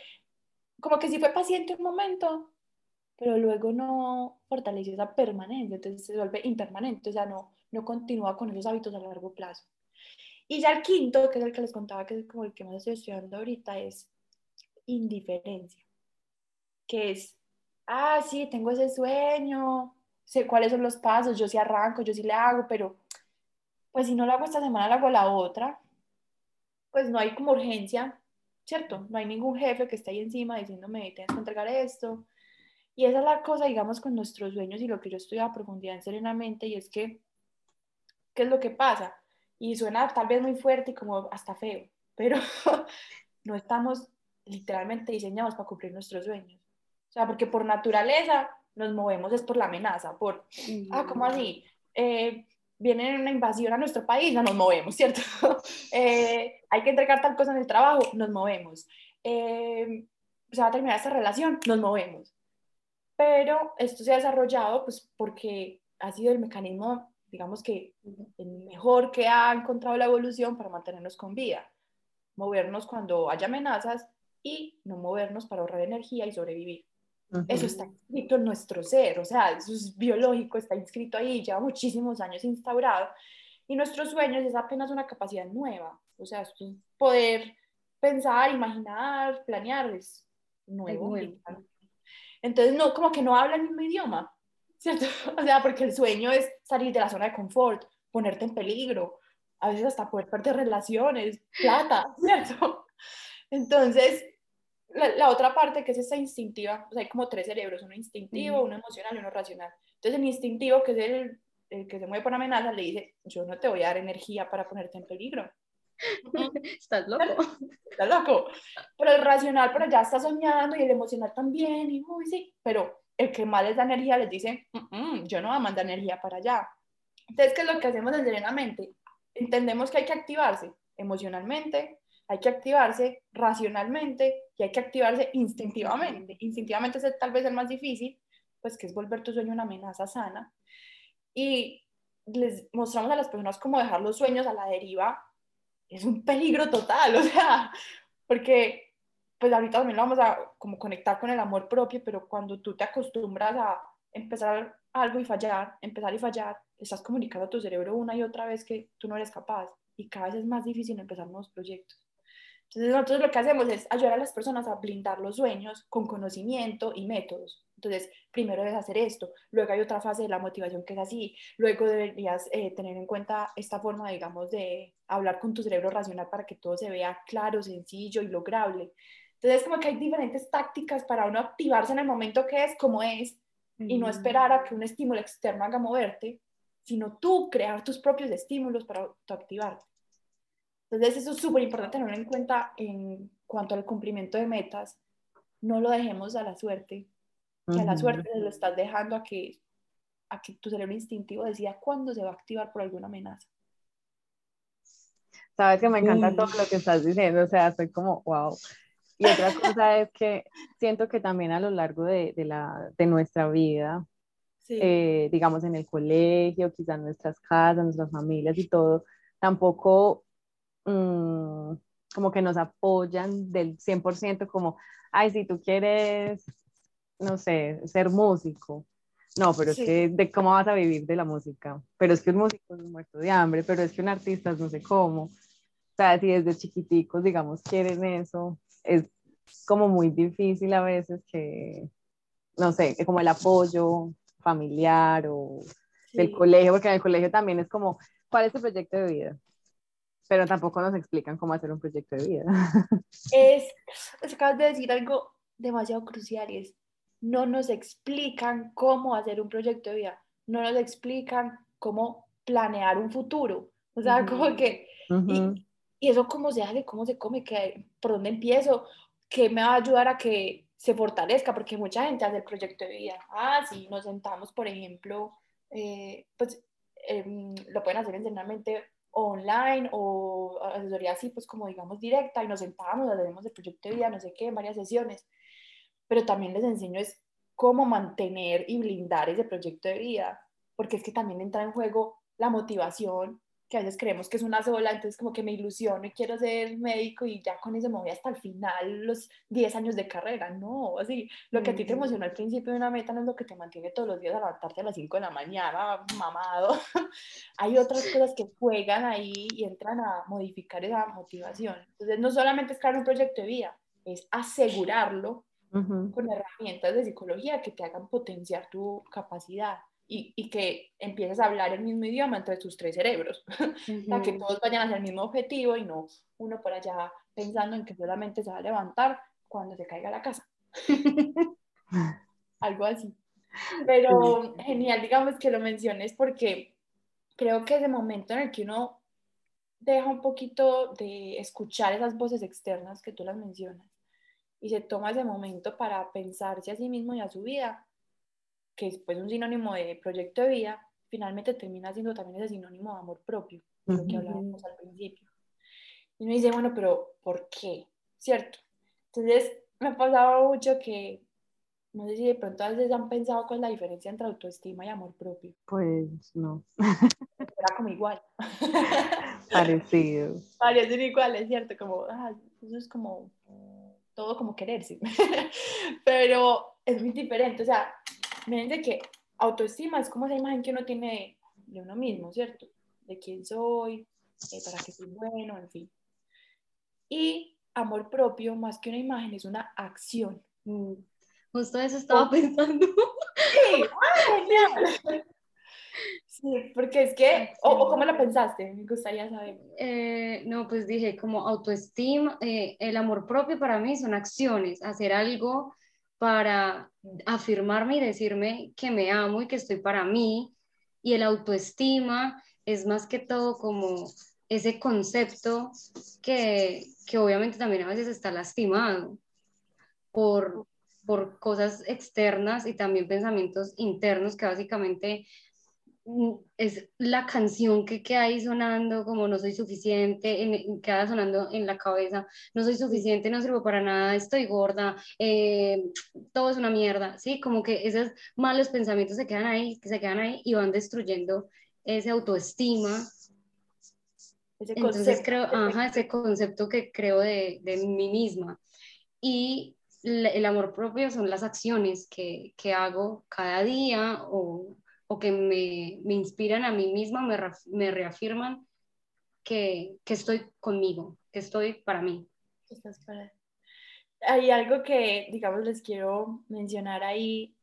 como que sí fue paciente un momento, pero luego no fortaleció esa permanencia, entonces se vuelve impermanente, o sea, no, no continúa con esos hábitos a largo plazo. Y ya el quinto, que es el que les contaba, que es como el que más estoy estudiando ahorita, es indiferencia, que es, ah, sí, tengo ese sueño, sé cuáles son los pasos, yo sí arranco, yo sí le hago, pero pues si no lo hago esta semana, lo hago la otra, pues no hay como urgencia, ¿cierto? No hay ningún jefe que esté ahí encima diciéndome, tienes que entregar esto. Y esa es la cosa, digamos, con nuestros sueños y lo que yo estoy a profundidad en Serenamente, y es que, ¿qué es lo que pasa? Y suena tal vez muy fuerte y como hasta feo, pero no estamos literalmente diseñados para cumplir nuestros sueños. O sea, porque por naturaleza nos movemos es por la amenaza, por, ah, ¿cómo así? Eh, viene una invasión a nuestro país, no nos movemos, ¿cierto? Eh, hay que entregar tal cosa en el trabajo, nos movemos. Eh, se va a terminar esta relación, nos movemos. Pero esto se ha desarrollado pues porque ha sido el mecanismo, digamos que el mejor que ha encontrado la evolución para mantenernos con vida. Movernos cuando haya amenazas y no movernos para ahorrar energía y sobrevivir. Eso está inscrito en nuestro ser, o sea, eso es biológico, está inscrito ahí, lleva muchísimos años instaurado. Y nuestros sueños es apenas una capacidad nueva, o sea, es poder pensar, imaginar, planear, es nuevo. Entonces, no, como que no habla el mismo idioma, ¿cierto? O sea, porque el sueño es salir de la zona de confort, ponerte en peligro, a veces hasta poder perder relaciones, plata, ¿cierto? Entonces, la, otra parte que es esa instintiva, o sea, hay como tres cerebros, uno instintivo, uno emocional y uno racional. Entonces el instintivo, que es el, el, que se mueve por amenaza, le dice, yo no te voy a dar energía para ponerte en peligro. Estás loco. Estás loco. Pero el racional, pero ya está soñando y el emocional también, y uy, sí, pero el que más les da energía les dice, yo no voy a mandar energía para allá. Entonces, ¿qué es lo que hacemos en Serenamente? Entendemos que hay que activarse emocionalmente, hay que activarse racionalmente y hay que activarse instintivamente. Instintivamente es tal vez el más difícil, pues que es volver tu sueño una amenaza sana. Y les mostramos a las personas cómo dejar los sueños a la deriva es un peligro total, o sea, porque pues ahorita también lo vamos a como conectar con el amor propio, pero cuando tú te acostumbras a empezar algo y fallar, empezar y fallar, estás comunicando a tu cerebro una y otra vez que tú no eres capaz y cada vez es más difícil empezar nuevos proyectos. Entonces nosotros lo que hacemos es ayudar a las personas a blindar los sueños con conocimiento y métodos. Entonces, primero debes hacer esto, luego hay otra fase de la motivación que es así, luego deberías eh, tener en cuenta esta forma, digamos, de hablar con tu cerebro racional para que todo se vea claro, sencillo y lograble. Entonces, como que hay diferentes tácticas para uno activarse en el momento que es, como es, y no esperar a que un estímulo externo haga moverte, sino tú crear tus propios estímulos para activarte. Entonces eso es súper importante tenerlo en cuenta en cuanto al cumplimiento de metas. No lo dejemos a la suerte, que a la suerte lo estás dejando a que, a que tu cerebro instintivo decida cuándo se va a activar por alguna amenaza. Sabes que me encanta todo lo que estás diciendo, o sea, estoy como, wow. Y otra cosa es que siento que también a lo largo de, de, la, de nuestra vida, eh, digamos en el colegio, quizás nuestras casas, nuestras familias y todo, tampoco Mm, como que nos apoyan del 100% como, ay, si tú quieres, no sé, ser músico. No, pero es que, ¿de cómo vas a vivir de la música? Pero es que un músico es muerto de hambre, pero es que un artista no sé cómo. O sea, si desde chiquiticos, digamos, quieren eso, es como muy difícil a veces que, no sé, como el apoyo familiar o del colegio, porque en el colegio también es como, ¿cuál es tu proyecto de vida? pero tampoco nos explican cómo hacer un proyecto de vida. Es, acabas de decir algo demasiado crucial y es, no nos explican cómo hacer un proyecto de vida, no nos explican cómo planear un futuro, o sea, como que, y, eso cómo se hace, cómo se come, ¿Qué, por dónde empiezo, qué me va a ayudar a que se fortalezca, porque mucha gente hace el proyecto de vida. Ah, sí, nos sentamos, por ejemplo, eh, pues em, lo pueden hacer internamente online o asesoría así, pues como digamos directa, y nos sentamos, hacemos el proyecto de vida, no sé qué, varias sesiones, pero también les enseño es cómo mantener y blindar ese proyecto de vida, porque es que también entra en juego la motivación, que a veces creemos que es una sola, entonces como que me ilusiono y quiero ser médico y ya con eso me voy hasta el final, los 10 años de carrera, no, así, lo que a ti te emociona al principio de una meta no es lo que te mantiene todos los días a levantarte a las 5 de la mañana, mamado, hay otras cosas que juegan ahí y entran a modificar esa motivación, entonces no solamente es crear un proyecto de vida, es asegurarlo con herramientas de psicología que te hagan potenciar tu capacidad y, que empieces a hablar el mismo idioma entre tus tres cerebros, para que todos vayan hacia el mismo objetivo y no uno por allá pensando en que solamente se va a levantar cuando se caiga la casa. Algo así. Pero genial, digamos que lo menciones porque creo que ese momento en el que uno deja un poquito de escuchar esas voces externas que tú las mencionas y se toma ese momento para pensarse a sí mismo y a su vida, que es pues un sinónimo de proyecto de vida, finalmente termina siendo también ese sinónimo de amor propio, lo que hablábamos al principio. Y uno dice, bueno, pero ¿por qué? ¿Cierto? Entonces, me ha pasado mucho que, no sé si de pronto a veces han pensado cuál es la diferencia entre autoestima y amor propio. Pues no. Era como igual. Parecido. Parecen iguales, ¿cierto? Como, ah, eso es como todo como quererse. Pero es muy diferente. O sea, me que autoestima es como esa imagen que uno tiene de uno mismo, ¿cierto? De quién soy, eh, para qué soy bueno, en fin. Y amor propio, más que una imagen, es una acción. Mm. Justo eso estaba pensando. Sí, genial. Sí, porque es que, o, cómo la pensaste, me gustaría saber. Eh, no, pues dije, como autoestima, eh, el amor propio para mí son acciones, hacer algo para afirmarme y decirme que me amo y que estoy para mí. Y el autoestima es más que todo como ese concepto que, que obviamente también a veces está lastimado por, por cosas externas y también pensamientos internos que básicamente es la canción que queda ahí sonando como no soy suficiente, en, queda sonando en la cabeza, no soy suficiente, no sirvo para nada, estoy gorda, eh, todo es una mierda, ¿sí? Como que esos malos pensamientos se quedan ahí, que se quedan ahí y van destruyendo ese autoestima entonces creo, ajá, ese concepto que creo de, de mí misma. Y el amor propio son las acciones que, que hago cada día o, o que me, me, inspiran a mí misma, me, me reafirman que, que, estoy conmigo, que estoy para mí. Hay algo que, digamos, les quiero mencionar ahí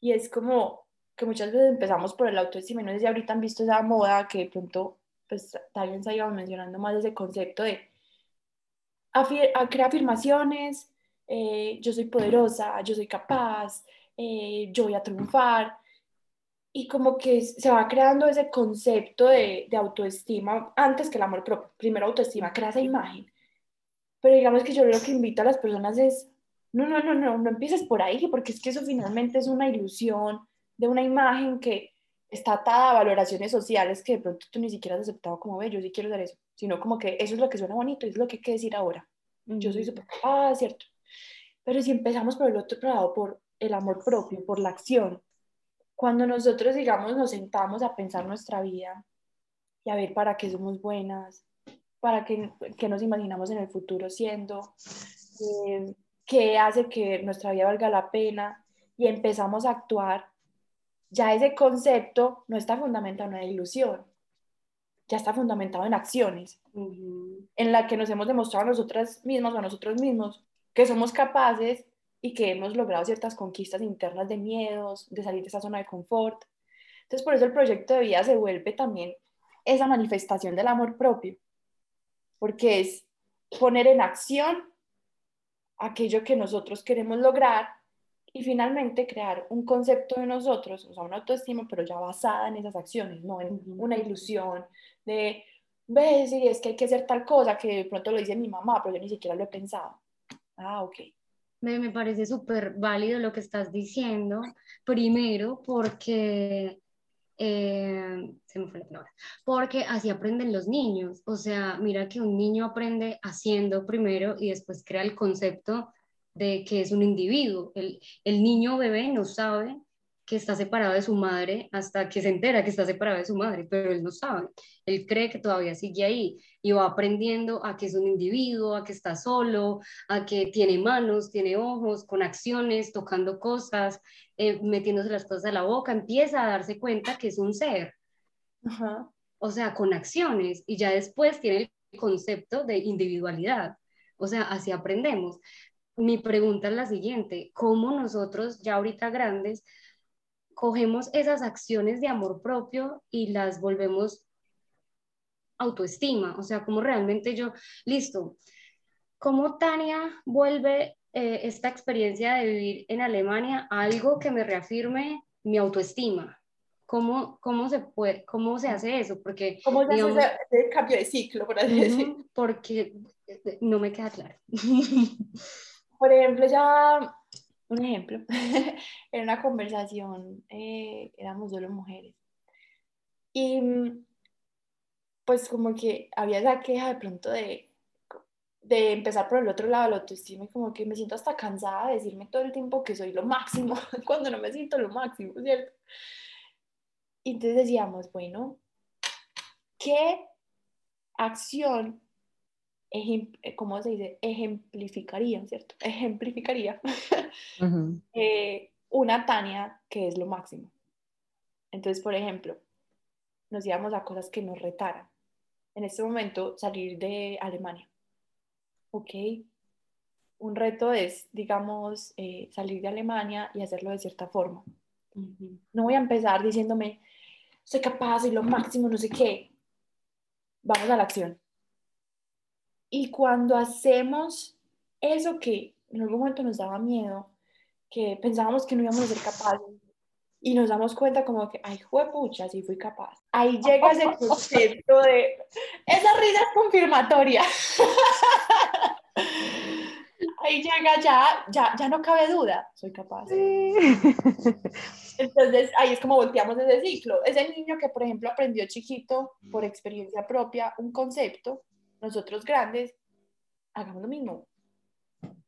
y es como que muchas veces empezamos por el autoestima, no sé si ahorita han visto esa moda que de pronto pues también se iba mencionando más ese concepto de a crear afirmaciones, eh, yo soy poderosa, yo soy capaz, eh, yo voy a triunfar. Y como que se va creando ese concepto de, de, autoestima antes que el amor propio. Primero autoestima, crea esa imagen. Pero digamos que yo lo que invito a las personas es, no, no, no, no, no empieces por ahí, porque es que eso finalmente es una ilusión de una imagen que está atada a valoraciones sociales que de pronto tú ni siquiera has aceptado como, ve, yo sí quiero dar eso, sino como que eso es lo que suena bonito, es lo que hay que decir ahora. Yo soy súper, ah, cierto. Pero si empezamos por el otro lado, por el amor propio, por la acción, cuando nosotros, digamos, nos sentamos a pensar nuestra vida y a ver para qué somos buenas, para qué, qué nos imaginamos en el futuro siendo, eh, qué hace que nuestra vida valga la pena y empezamos a actuar ya ese concepto no está fundamentado en una ilusión, ya está fundamentado en acciones, en la que nos hemos demostrado a nosotras mismas o a nosotros mismos que somos capaces y que hemos logrado ciertas conquistas internas de miedos, de salir de esa zona de confort. Entonces, por eso el proyecto de vida se vuelve también esa manifestación del amor propio, porque es poner en acción aquello que nosotros queremos lograr y finalmente crear un concepto de nosotros, o sea, una autoestima, pero ya basada en esas acciones, no en una ilusión de, ves, y es que hay que hacer tal cosa que de pronto lo dice mi mamá, pero yo ni siquiera lo he pensado. Ah, ok. Me, me parece súper válido lo que estás diciendo, primero porque eh, se me fue la palabra, porque así aprenden los niños. O sea, mira que un niño aprende haciendo primero y después crea el concepto de que es un individuo. El, el niño bebé no sabe que está separado de su madre hasta que se entera que está separado de su madre, pero él no sabe. Él cree que todavía sigue ahí y va aprendiendo a que es un individuo, a que está solo, a que tiene manos, tiene ojos, con acciones, tocando cosas, eh, metiéndose las cosas a la boca, empieza a darse cuenta que es un ser. O sea, con acciones y ya después tiene el concepto de individualidad. O sea, así aprendemos mi pregunta es la siguiente, ¿cómo nosotros ya ahorita grandes cogemos esas acciones de amor propio y las volvemos autoestima? O sea, ¿cómo realmente yo, listo, ¿cómo Tania vuelve eh, esta experiencia de vivir en Alemania a algo que me reafirme mi autoestima? ¿Cómo, cómo, se, puede, cómo se hace eso? Porque, ¿Cómo se hace ese, cambio de ciclo, por así decir? Porque eh, no me queda claro. por ejemplo, ya, un ejemplo, en una conversación eh, éramos solo mujeres. Y pues como que había esa queja de pronto de, de empezar por el otro lado, la autoestima, y como que me siento hasta cansada de decirme todo el tiempo que soy lo máximo, cuando no me siento lo máximo, ¿cierto? Y entonces decíamos, bueno, ¿qué acción, ¿cómo se dice? Ejemplificaría, ¿cierto? Ejemplificaría eh, una Tania que es lo máximo. Entonces, por ejemplo, nos íbamos a cosas que nos retaran. En este momento, salir de Alemania. Ok. Un reto es, digamos, eh, salir de Alemania y hacerlo de cierta forma. No voy a empezar diciéndome, soy capaz, y lo máximo, no sé qué. Vamos a la acción. Y cuando hacemos eso que en algún momento nos daba miedo, que pensábamos que no íbamos a ser capaces, y nos damos cuenta como que, ay, pucha, sí fui capaz. Ahí llega ese concepto de, esa risa es confirmatoria. Ahí llega ya, ya, ya no cabe duda, soy capaz. Entonces ahí es como volteamos ese ciclo. Ese niño que, por ejemplo, aprendió chiquito por experiencia propia un concepto, nosotros grandes, hagamos lo mismo.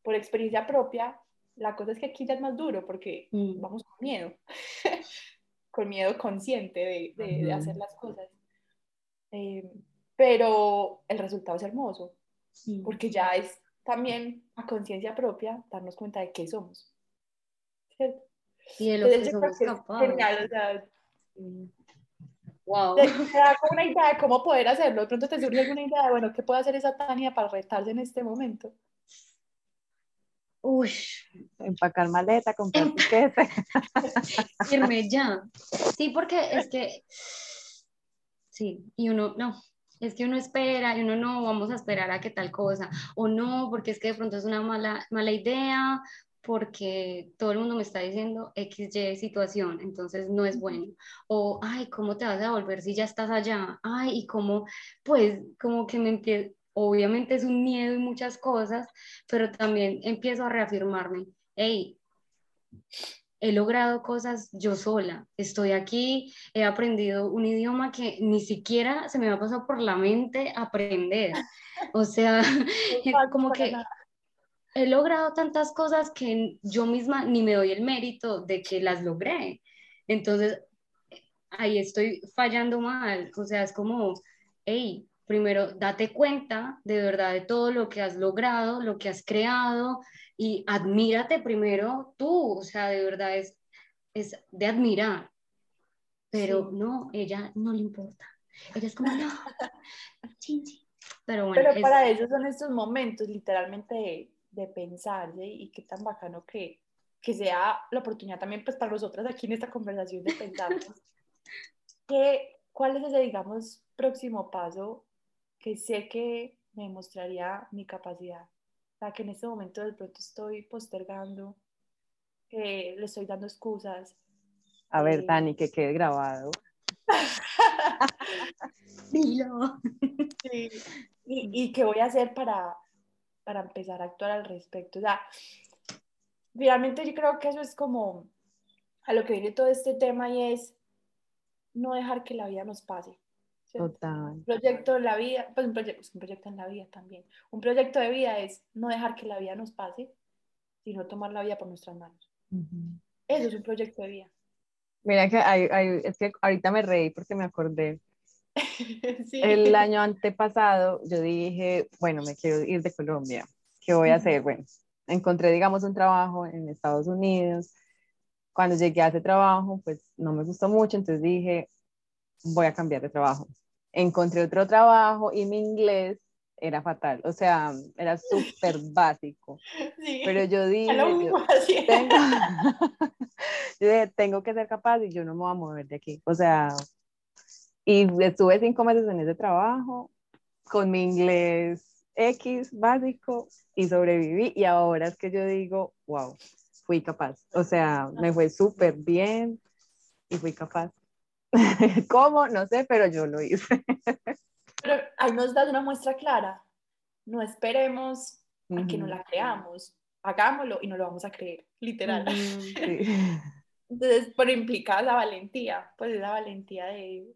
Por experiencia propia, la cosa es que aquí ya es más duro porque mm. vamos con miedo, con miedo consciente de, de, hacer las cosas. Eh, pero el resultado es hermoso, porque ya es también a conciencia propia darnos cuenta de qué somos. ¿Cierto? Y de lo que somos capaces. Genial, o sea, Wow. Te, da como una idea de cómo poder hacerlo. De pronto te surge alguna idea de, bueno, ¿qué puede hacer esa Tania para retarse en este momento? Uy. Empacar maleta, comprar tiquete. Irme ya. Sí, porque es que. Sí, y uno, no, es que uno espera y uno no, vamos a esperar a que tal cosa, o no, porque es que de pronto es una mala, mala idea, porque todo el mundo me está diciendo XY situación, entonces no es bueno. O, ay, ¿cómo te vas a volver si ya estás allá? Ay, y cómo, pues, como que me empiezo, obviamente es un miedo y muchas cosas, pero también empiezo a reafirmarme, hey, he logrado cosas yo sola, estoy aquí, he aprendido un idioma que ni siquiera se me ha pasado por la mente aprender. O sea, como que he logrado tantas cosas que yo misma ni me doy el mérito de que las logré. Entonces, ahí estoy fallando mal. O sea, es como, hey, primero date cuenta de verdad de todo lo que has logrado, lo que has creado y admírate primero tú. O sea, de verdad es, es de admirar. Pero no, ella no le importa. Ella es como, no, Pero bueno. Pero para eso son estos momentos, literalmente, de pensar, y qué tan bacano que, que sea la oportunidad también pues para nosotras aquí en esta conversación de pensar que, cuál es ese, digamos, próximo paso que sé que me mostraría mi capacidad. O sea, que en este momento de pronto estoy postergando, que le estoy dando excusas. A ver, Dani, que quede grabado. Dilo. Sí. Y, y, qué voy a hacer para, para empezar a actuar al respecto. O sea, finalmente yo creo que eso es como a lo que viene todo este tema y es no dejar que la vida nos pase. Total. Un proyecto de la vida, pues un proyecto, un proyecto en la vida también. Un proyecto de vida es no dejar que la vida nos pase, sino tomar la vida por nuestras manos. Eso es un proyecto de vida. Mira que hay, hay, es que ahorita me reí porque me acordé El año antepasado yo dije, bueno, me quiero ir de Colombia. ¿Qué voy a hacer? Bueno, encontré, digamos, un trabajo en Estados Unidos. Cuando llegué a ese trabajo, pues no me gustó mucho, entonces dije, voy a cambiar de trabajo. Encontré otro trabajo y mi inglés era fatal, o sea, era súper básico. Pero yo dije, tengo, yo dije, tengo que ser capaz y yo no me voy a mover de aquí. O sea, y estuve cinco meses en ese trabajo con mi inglés X básico y sobreviví y ahora es que yo digo, wow, fui capaz. O sea, me fue súper bien y fui capaz. ¿Cómo? No sé, pero yo lo hice. pero ahí nos das una muestra clara. No esperemos a que no la creamos. hagámoslo y no lo vamos a creer, literal. Entonces, por implicar la valentía, pues esa valentía de...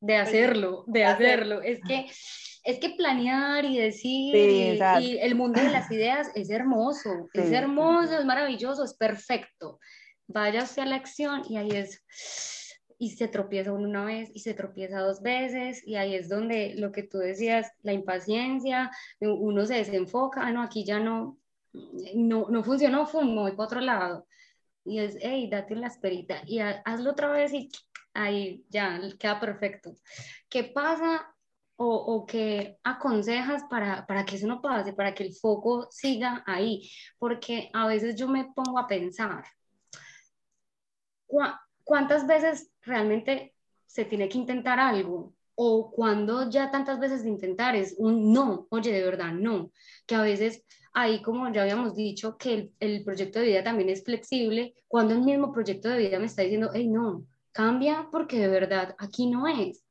De pues, hacerlo, de hacerlo. Es que, es que planear y decir y, el mundo de las ideas es hermoso, es hermoso, es maravilloso, es perfecto. Vaya a la acción y ahí es y se tropieza una vez y se tropieza dos veces y ahí es donde lo que tú decías, la impaciencia, uno se desenfoca, ah, no, aquí ya no, no, no funcionó, fue voy para otro lado. Y es, hey, date la esperita y hazlo otra vez y ahí ya queda perfecto. ¿Qué pasa o, o qué aconsejas para, para que eso no pase, para que el foco siga ahí? Porque a veces yo me pongo a pensar, ¿cuántas veces realmente se tiene que intentar algo? O cuando ya tantas veces de intentar es un no, oye, de verdad, no. Que a veces ahí, como ya habíamos dicho, que el, el proyecto de vida también es flexible, cuando el mismo proyecto de vida me está diciendo, hey, no, cambia porque de verdad aquí no es.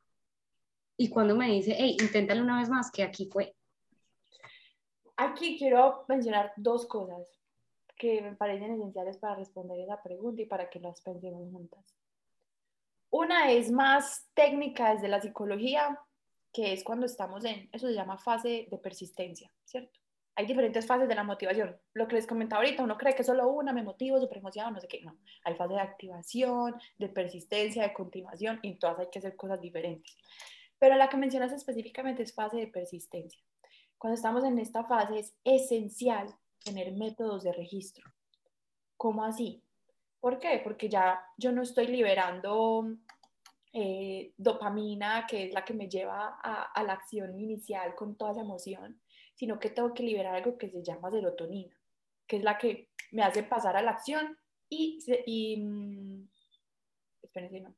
Y cuando me dice, hey, inténtalo una vez más, que aquí fue. Aquí quiero mencionar dos cosas que me parecen esenciales para responder esa pregunta y para que las pensemos juntas. Una es más técnica desde la psicología, que es cuando estamos en, eso se llama fase de persistencia, ¿cierto? Hay diferentes fases de la motivación. Lo que les comentaba ahorita, uno cree que solo una me motivo, super emocionado, no sé qué. No, hay fase de activación, de persistencia, de continuación, y en todas hay que hacer cosas diferentes. Pero la que mencionas específicamente es fase de persistencia. Cuando estamos en esta fase es esencial tener métodos de registro. ¿Cómo así? ¿Por qué? Porque ya yo no estoy liberando eh, dopamina, que es la que me lleva a, la acción inicial con toda esa emoción, sino que tengo que liberar algo que se llama serotonina, que es la que me hace pasar a la acción y, y mm, espérense, no,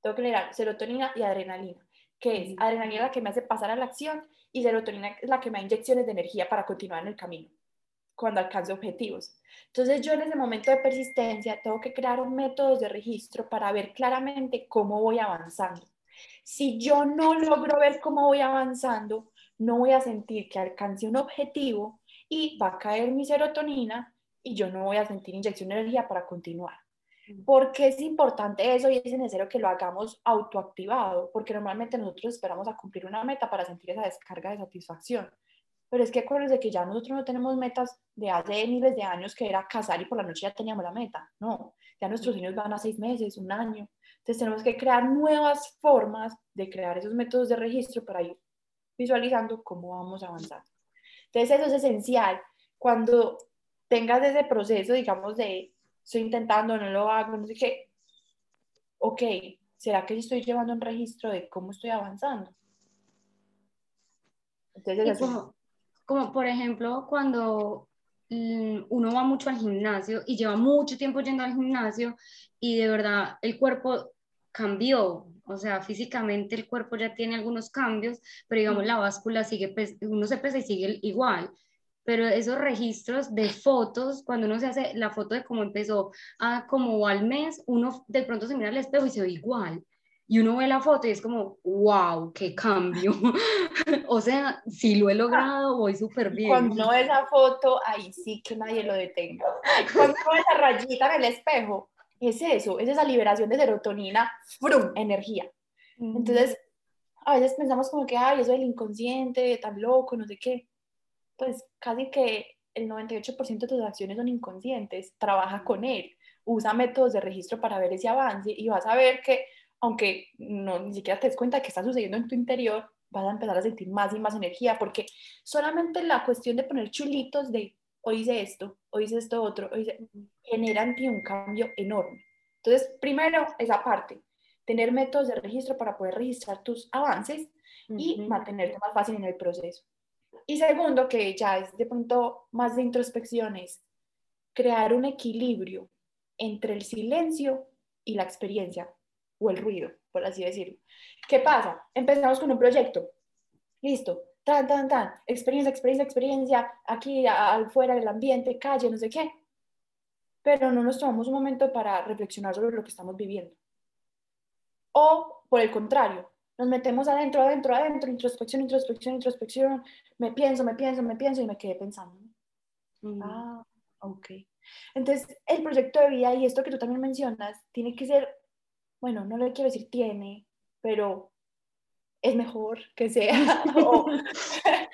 tengo que liberar serotonina y adrenalina, que es adrenalina la que me hace pasar a la acción y serotonina es la que me da inyecciones de energía para continuar en el camino cuando alcance objetivos. Entonces yo en ese momento de persistencia tengo que crear un método de registro para ver claramente cómo voy avanzando. Si yo no logro ver cómo voy avanzando, no voy a sentir que alcance un objetivo y va a caer mi serotonina y yo no voy a sentir inyección de energía para continuar. ¿Por qué es importante eso y es necesario que lo hagamos autoactivado? Porque normalmente nosotros esperamos a cumplir una meta para sentir esa descarga de satisfacción. Pero es que acuérdense que ya nosotros no tenemos metas de hace miles de años que era casar y por la noche ya teníamos la meta. No, ya nuestros niños van a seis meses, un año. Entonces tenemos que crear nuevas formas de crear esos métodos de registro para ir visualizando cómo vamos avanzando. Entonces eso es esencial. Cuando tengas ese proceso, digamos, de estoy intentando, no lo hago, no sé qué, ok, ¿será que estoy llevando un registro de cómo estoy avanzando? Entonces, eso como por ejemplo cuando mm, uno va mucho al gimnasio y lleva mucho tiempo yendo al gimnasio y de verdad el cuerpo cambió, o sea, físicamente el cuerpo ya tiene algunos cambios, pero digamos la báscula sigue, uno se pesa y sigue igual, pero esos registros de fotos, cuando uno se hace la foto de cómo empezó a como al mes, uno de pronto se mira al espejo y se ve igual, y uno ve la foto y es como, wow, qué cambio. o sea, si lo he logrado, voy súper bien. Cuando uno ve esa foto, ahí sí que nadie lo detenga. Cuando uno ve esa rayita en el espejo, es eso, es esa liberación de serotonina, ¡frum! energía. Entonces, a veces pensamos como que, ay, eso del inconsciente, tan loco, no sé qué. Pues casi que el 98% de tus acciones son inconscientes, trabaja con él, usa métodos de registro para ver ese avance y vas a ver que aunque no, ni siquiera te des cuenta que está sucediendo en tu interior, vas a empezar a sentir más y más energía, porque solamente la cuestión de poner chulitos de hoy hice esto, hoy hice esto otro, hoy hice, genera en ti un cambio enorme. Entonces, primero, esa parte, tener métodos de registro para poder registrar tus avances y mantenerte más fácil en el proceso. Y segundo, que ya es de pronto más de introspección, es crear un equilibrio entre el silencio y la experiencia o el ruido, por así decirlo. ¿Qué pasa? Empezamos con un proyecto. Listo. Tan, tan, tan. Experiencia, experiencia, experiencia. Aquí, afuera del ambiente, calle, no sé qué. Pero no nos tomamos un momento para reflexionar sobre lo que estamos viviendo. O, por el contrario, nos metemos adentro, adentro, adentro, introspección, introspección, introspección. Me pienso, me pienso, me pienso y me quedé pensando. Ah, ok. Entonces, el proyecto de vida y esto que tú también mencionas, tiene que ser, bueno, no le quiero decir tiene, pero es mejor que sea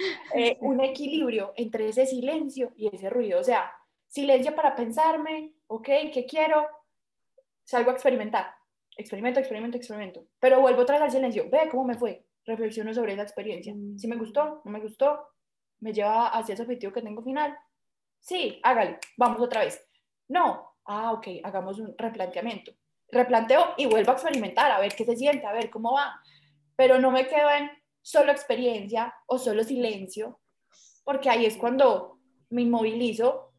eh, un equilibrio entre ese silencio y ese ruido. O sea, silencio para pensarme, ok, ¿qué quiero? Salgo a experimentar. Experimento, experimento, experimento. Pero vuelvo otra vez al silencio. Ve cómo me fue. Reflexiono sobre esa experiencia. Si me gustó, no me gustó, me lleva hacia ese objetivo que tengo final. Sí, hágale. Vamos otra vez. No. Ah, ok, hagamos un replanteamiento. Replanteo y vuelvo a experimentar, a ver qué se siente, a ver cómo va pero no me quedo en solo experiencia o solo silencio, porque ahí es cuando me inmovilizo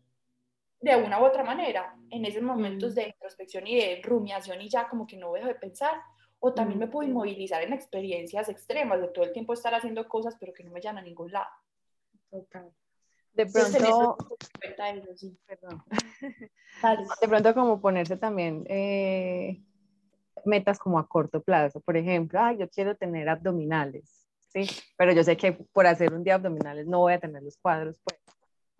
de una u otra manera, en esos momentos mm. de introspección y de rumiación y ya como que no dejo de pensar, o también me puedo mm. inmovilizar en experiencias extremas de todo el tiempo estar haciendo cosas pero que no me llevan a ningún lado. Total. De pronto, de pronto como ponerse también eh, metas como a corto plazo. Por ejemplo, ah, yo quiero tener abdominales, ¿sí? Pero yo sé que por hacer un día abdominales no voy a tener los cuadros, pues.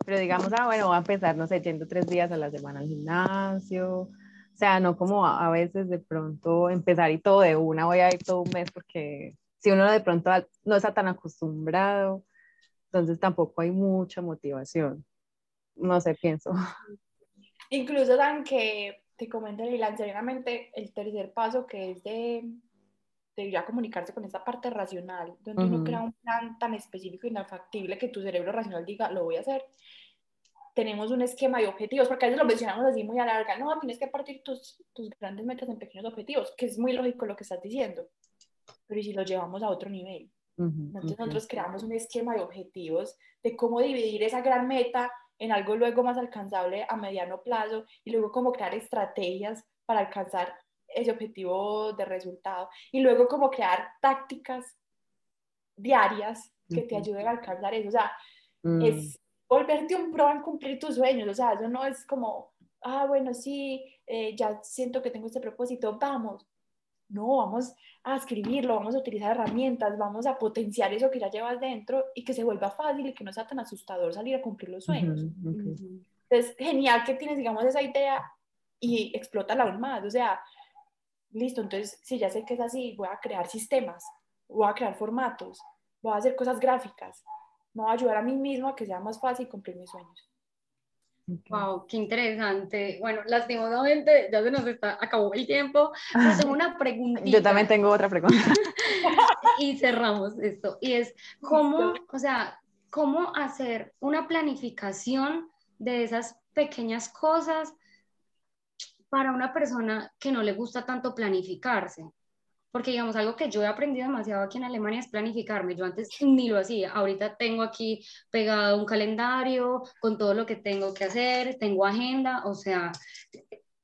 Pero digamos, ah, bueno, voy a empezar, no sé, yendo tres días a la semana al gimnasio. O sea, no como a, veces de pronto empezar y todo de una, voy a ir todo un mes porque si uno de pronto no está tan acostumbrado, entonces tampoco hay mucha motivación. No sé, pienso. Incluso dan que te comento, Lilian, seriamente el tercer paso que es de, de ya comunicarse con esa parte racional, donde uno crea un plan tan específico y tan factible que tu cerebro racional diga, lo voy a hacer. Tenemos un esquema de objetivos, porque a veces lo mencionamos así muy a larga, no, tienes que partir tus, tus grandes metas en pequeños objetivos, que es muy lógico lo que estás diciendo, pero ¿y si lo llevamos a otro nivel? Entonces nosotros creamos un esquema de objetivos de cómo dividir esa gran meta en algo luego más alcanzable a mediano plazo y luego cómo crear estrategias para alcanzar ese objetivo de resultado y luego cómo crear tácticas diarias que te ayuden a alcanzar eso. O sea, mm. es volverte un pro en cumplir tus sueños. O sea, eso no es como, ah, bueno, sí, eh, ya siento que tengo este propósito, vamos. No, vamos a escribirlo, vamos a utilizar herramientas, vamos a potenciar eso que ya llevas dentro y que se vuelva fácil y que no sea tan asustador salir a cumplir los sueños. Entonces, genial que tienes, digamos, esa idea y explótala aún más. O sea, listo, entonces, si ya sé que es así, voy a crear sistemas, voy a crear formatos, voy a hacer cosas gráficas, me voy a ayudar a mí mismo a que sea más fácil cumplir mis sueños. Wow, qué interesante. Bueno, lastimosamente ya se nos está, acabó el tiempo, pero tengo una pregunta. Yo también tengo otra pregunta. y cerramos esto. Y es, ¿cómo, o sea, cómo hacer una planificación de esas pequeñas cosas para una persona que no le gusta tanto planificarse? Porque digamos, algo que yo he aprendido demasiado aquí en Alemania es planificarme. Yo antes ni lo hacía. Ahorita tengo aquí pegado un calendario con todo lo que tengo que hacer, tengo agenda, o sea,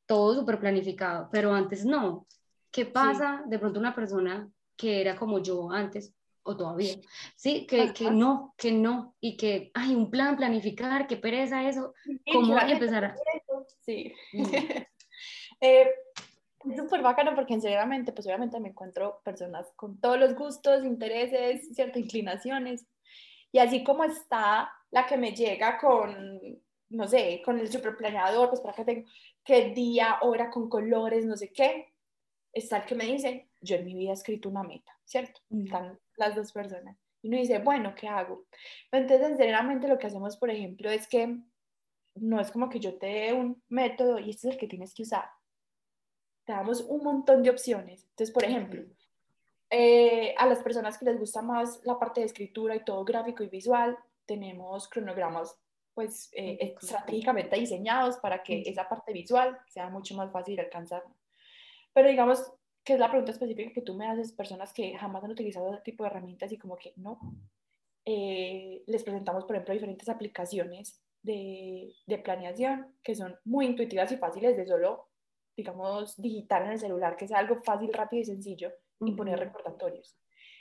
todo súper planificado, pero antes no. ¿Qué pasa de pronto una persona que era como yo antes, o todavía, sí, que, que, no, que no, y que hay un plan, planificar, qué pereza eso, ¿cómo empezar a...? Sí. Mm. eh, es súper bacano porque sinceramente, pues obviamente me encuentro personas con todos los gustos, intereses, ciertas inclinaciones. Y así como está la que me llega con, no sé, con el superplaneador, pues para que tengo qué día, hora, con colores, no sé qué, está el que me dice, yo en mi vida he escrito una meta, ¿cierto? Están las dos personas. Y uno dice, bueno, ¿qué hago? Entonces, sinceramente, lo que hacemos, por ejemplo, es que no es como que yo te dé un método y este es el que tienes que usar te damos un montón de opciones. Entonces, por ejemplo, eh, a las personas que les gusta más la parte de escritura y todo gráfico y visual, tenemos cronogramas pues eh, estratégicamente diseñados para que esa parte visual sea mucho más fácil de alcanzar. Pero digamos que es la pregunta específica que tú me haces, personas que jamás han utilizado ese tipo de herramientas y como que no, eh, les presentamos, por ejemplo, diferentes aplicaciones de, de planeación que son muy intuitivas y fáciles de solo digamos, digital en el celular, que sea algo fácil, rápido y sencillo, y poner recordatorios.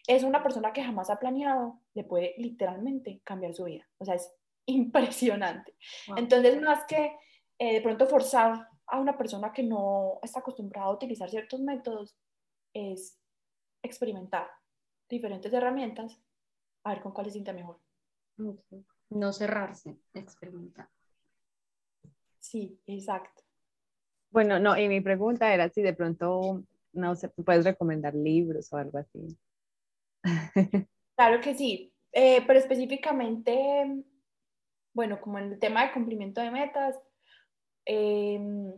Es una persona que jamás ha planeado, le puede literalmente cambiar su vida. O sea, es impresionante. Entonces, más que eh, de pronto forzar a una persona que no está acostumbrada a utilizar ciertos métodos, es experimentar diferentes herramientas, a ver con cuál se siente mejor. No cerrarse, experimentar. Sí, exacto. Bueno, no, y mi pregunta era si de pronto, no sé, puedes recomendar libros o algo así. Claro que sí, eh, pero específicamente, bueno, como en el tema de cumplimiento de metas, em,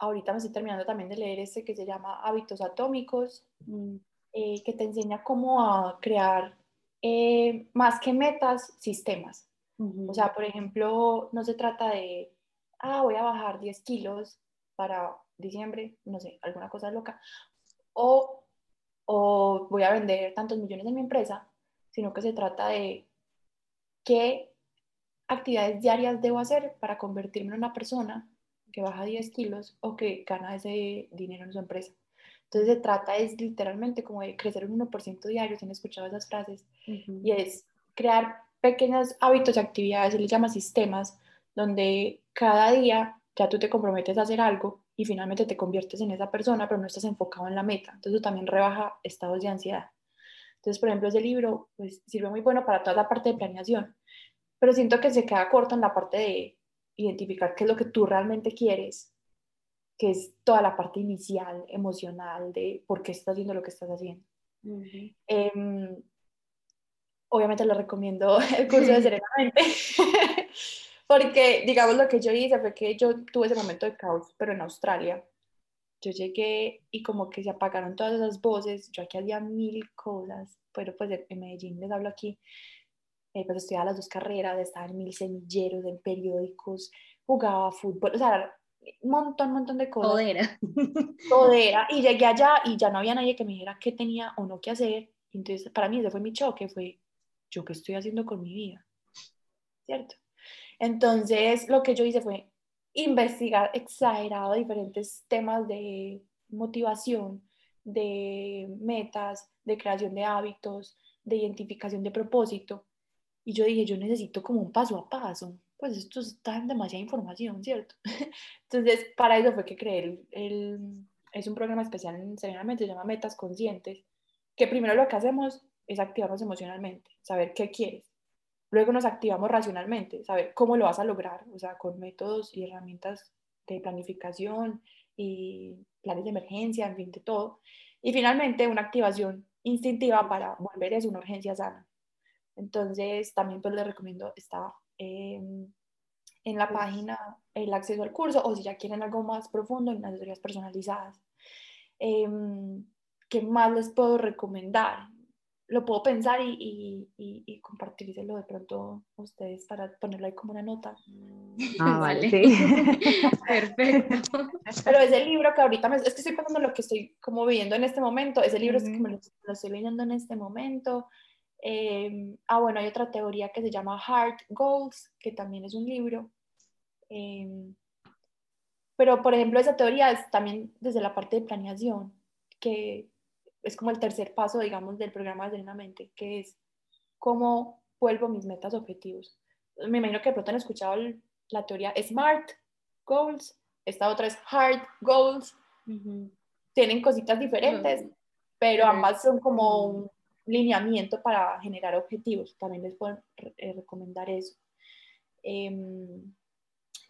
ahorita me estoy terminando también de leer este que se llama Hábitos Atómicos, mm. eh, que te enseña cómo a crear eh, más que metas, sistemas. O sea, por ejemplo, no se trata de, ah, voy a bajar 10 kilos para diciembre, no sé, alguna cosa loca, o, o voy a vender tantos millones en mi empresa, sino que se trata de qué actividades diarias debo hacer para convertirme en una persona que baja 10 kilos o que gana ese dinero en su empresa. Entonces se trata es literalmente como de crecer un 1% diario, si han escuchado esas frases, y es crear pequeños hábitos y actividades, se les llama sistemas, donde cada día ya tú te comprometes a hacer algo y finalmente te conviertes en esa persona, pero no estás enfocado en la meta. Entonces también rebaja estados de ansiedad. Entonces, por ejemplo, ese libro pues, sirve muy bueno para toda la parte de planeación, pero siento que se queda corto en la parte de identificar qué es lo que tú realmente quieres que es toda la parte inicial, emocional, de por qué estás haciendo lo que estás haciendo. Em, obviamente lo recomiendo el curso de Serenamente, porque digamos lo que yo hice fue que yo tuve ese momento de caos, pero en Australia. Yo llegué y como que se apagaron todas esas voces, yo aquí hacía mil cosas, pero pues en Medellín les hablo aquí, eh, pues estudiaba las dos carreras, estaba en mil semilleros, en periódicos, jugaba fútbol, o sea, un montón, montón de cosas. Todera. Todera. Y llegué allá y ya no había nadie que me dijera qué tenía o no qué hacer. Entonces, para mí ese fue mi choque, fue yo qué estoy haciendo con mi vida. ¿Cierto? Entonces, lo que yo hice fue investigar exagerado diferentes temas de motivación, de metas, de creación de hábitos, de identificación de propósito. Y yo dije, yo necesito como un paso a paso pues esto está en demasiada información, ¿cierto? Entonces, para eso fue que creé el, es un programa especial en Serenamente, se llama Metas Conscientes, que primero lo que hacemos es activarnos emocionalmente, saber qué quieres. Luego nos activamos racionalmente, saber cómo lo vas a lograr, o sea, con métodos y herramientas de planificación y planes de emergencia, en fin, de todo. Y finalmente, una activación instintiva para volver a una urgencia sana. Entonces, también pues les recomiendo esta en la página el acceso al curso o si ya quieren algo más profundo en asesorías personalizadas. Em, ¿Qué más les puedo recomendar? Lo puedo pensar y, y, y, y, compartírselo de pronto a ustedes para ponerlo ahí como una nota. Ah, vale. Perfecto. Pero ese libro que ahorita me, es que estoy pensando lo que estoy como viviendo en este momento. Ese libro es que me lo estoy leyendo en este momento. Em, ah, bueno, hay otra teoría que se llama Heart Goals, que también es un libro. Em, pero, por ejemplo, esa teoría es también desde la parte de planeación, que es como el tercer paso, digamos, del programa de Mente, que es cómo vuelvo mis metas objetivos. Me imagino que de pronto han escuchado la teoría SMART Goals, esta otra es Heart Goals. Tienen cositas diferentes, pero ambas son como un lineamiento para generar objetivos. También les puedo eh, recomendar eso. Em,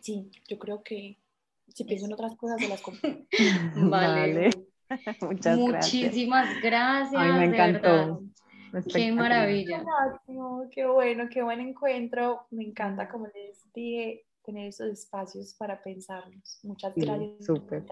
sí, yo creo que si pienso en otras cosas, se las comparto. vale. Muchas Muchísimas gracias. Ay, me encantó. Qué maravilla. qué bueno, qué buen encuentro. Me encanta, como les dije, tener esos espacios para pensarlos. Muchas gracias. Súper.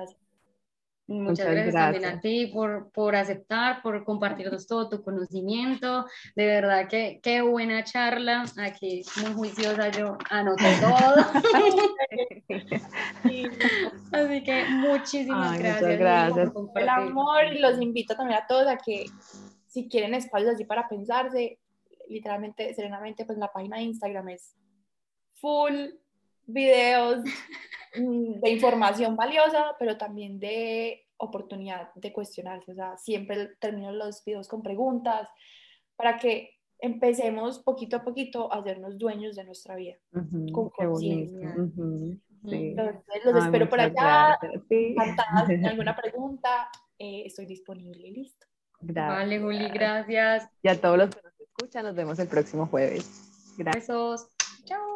Muchas, gracias, también a ti por, por aceptar, por compartirnos todo tu conocimiento. De verdad que qué buena charla. Aquí muy juiciosa yo anoté todo. Así que muchísimas gracias. gracias. El amor y los invito también a todos a que si quieren espacios así para pensarse, literalmente, serenamente, pues la página de Instagram es full videos de información valiosa, pero también de oportunidad de cuestionarse. O sea, siempre termino los videos con preguntas para que empecemos poquito a poquito a hacernos dueños de nuestra vida con conciencia. los espero por allá. Sí. alguna pregunta, eh, estoy disponible. Listo. Gracias. Vale, Juli, gracias. Y a todos los que nos escuchan, nos vemos el próximo jueves. Gracias. Besos. Chao.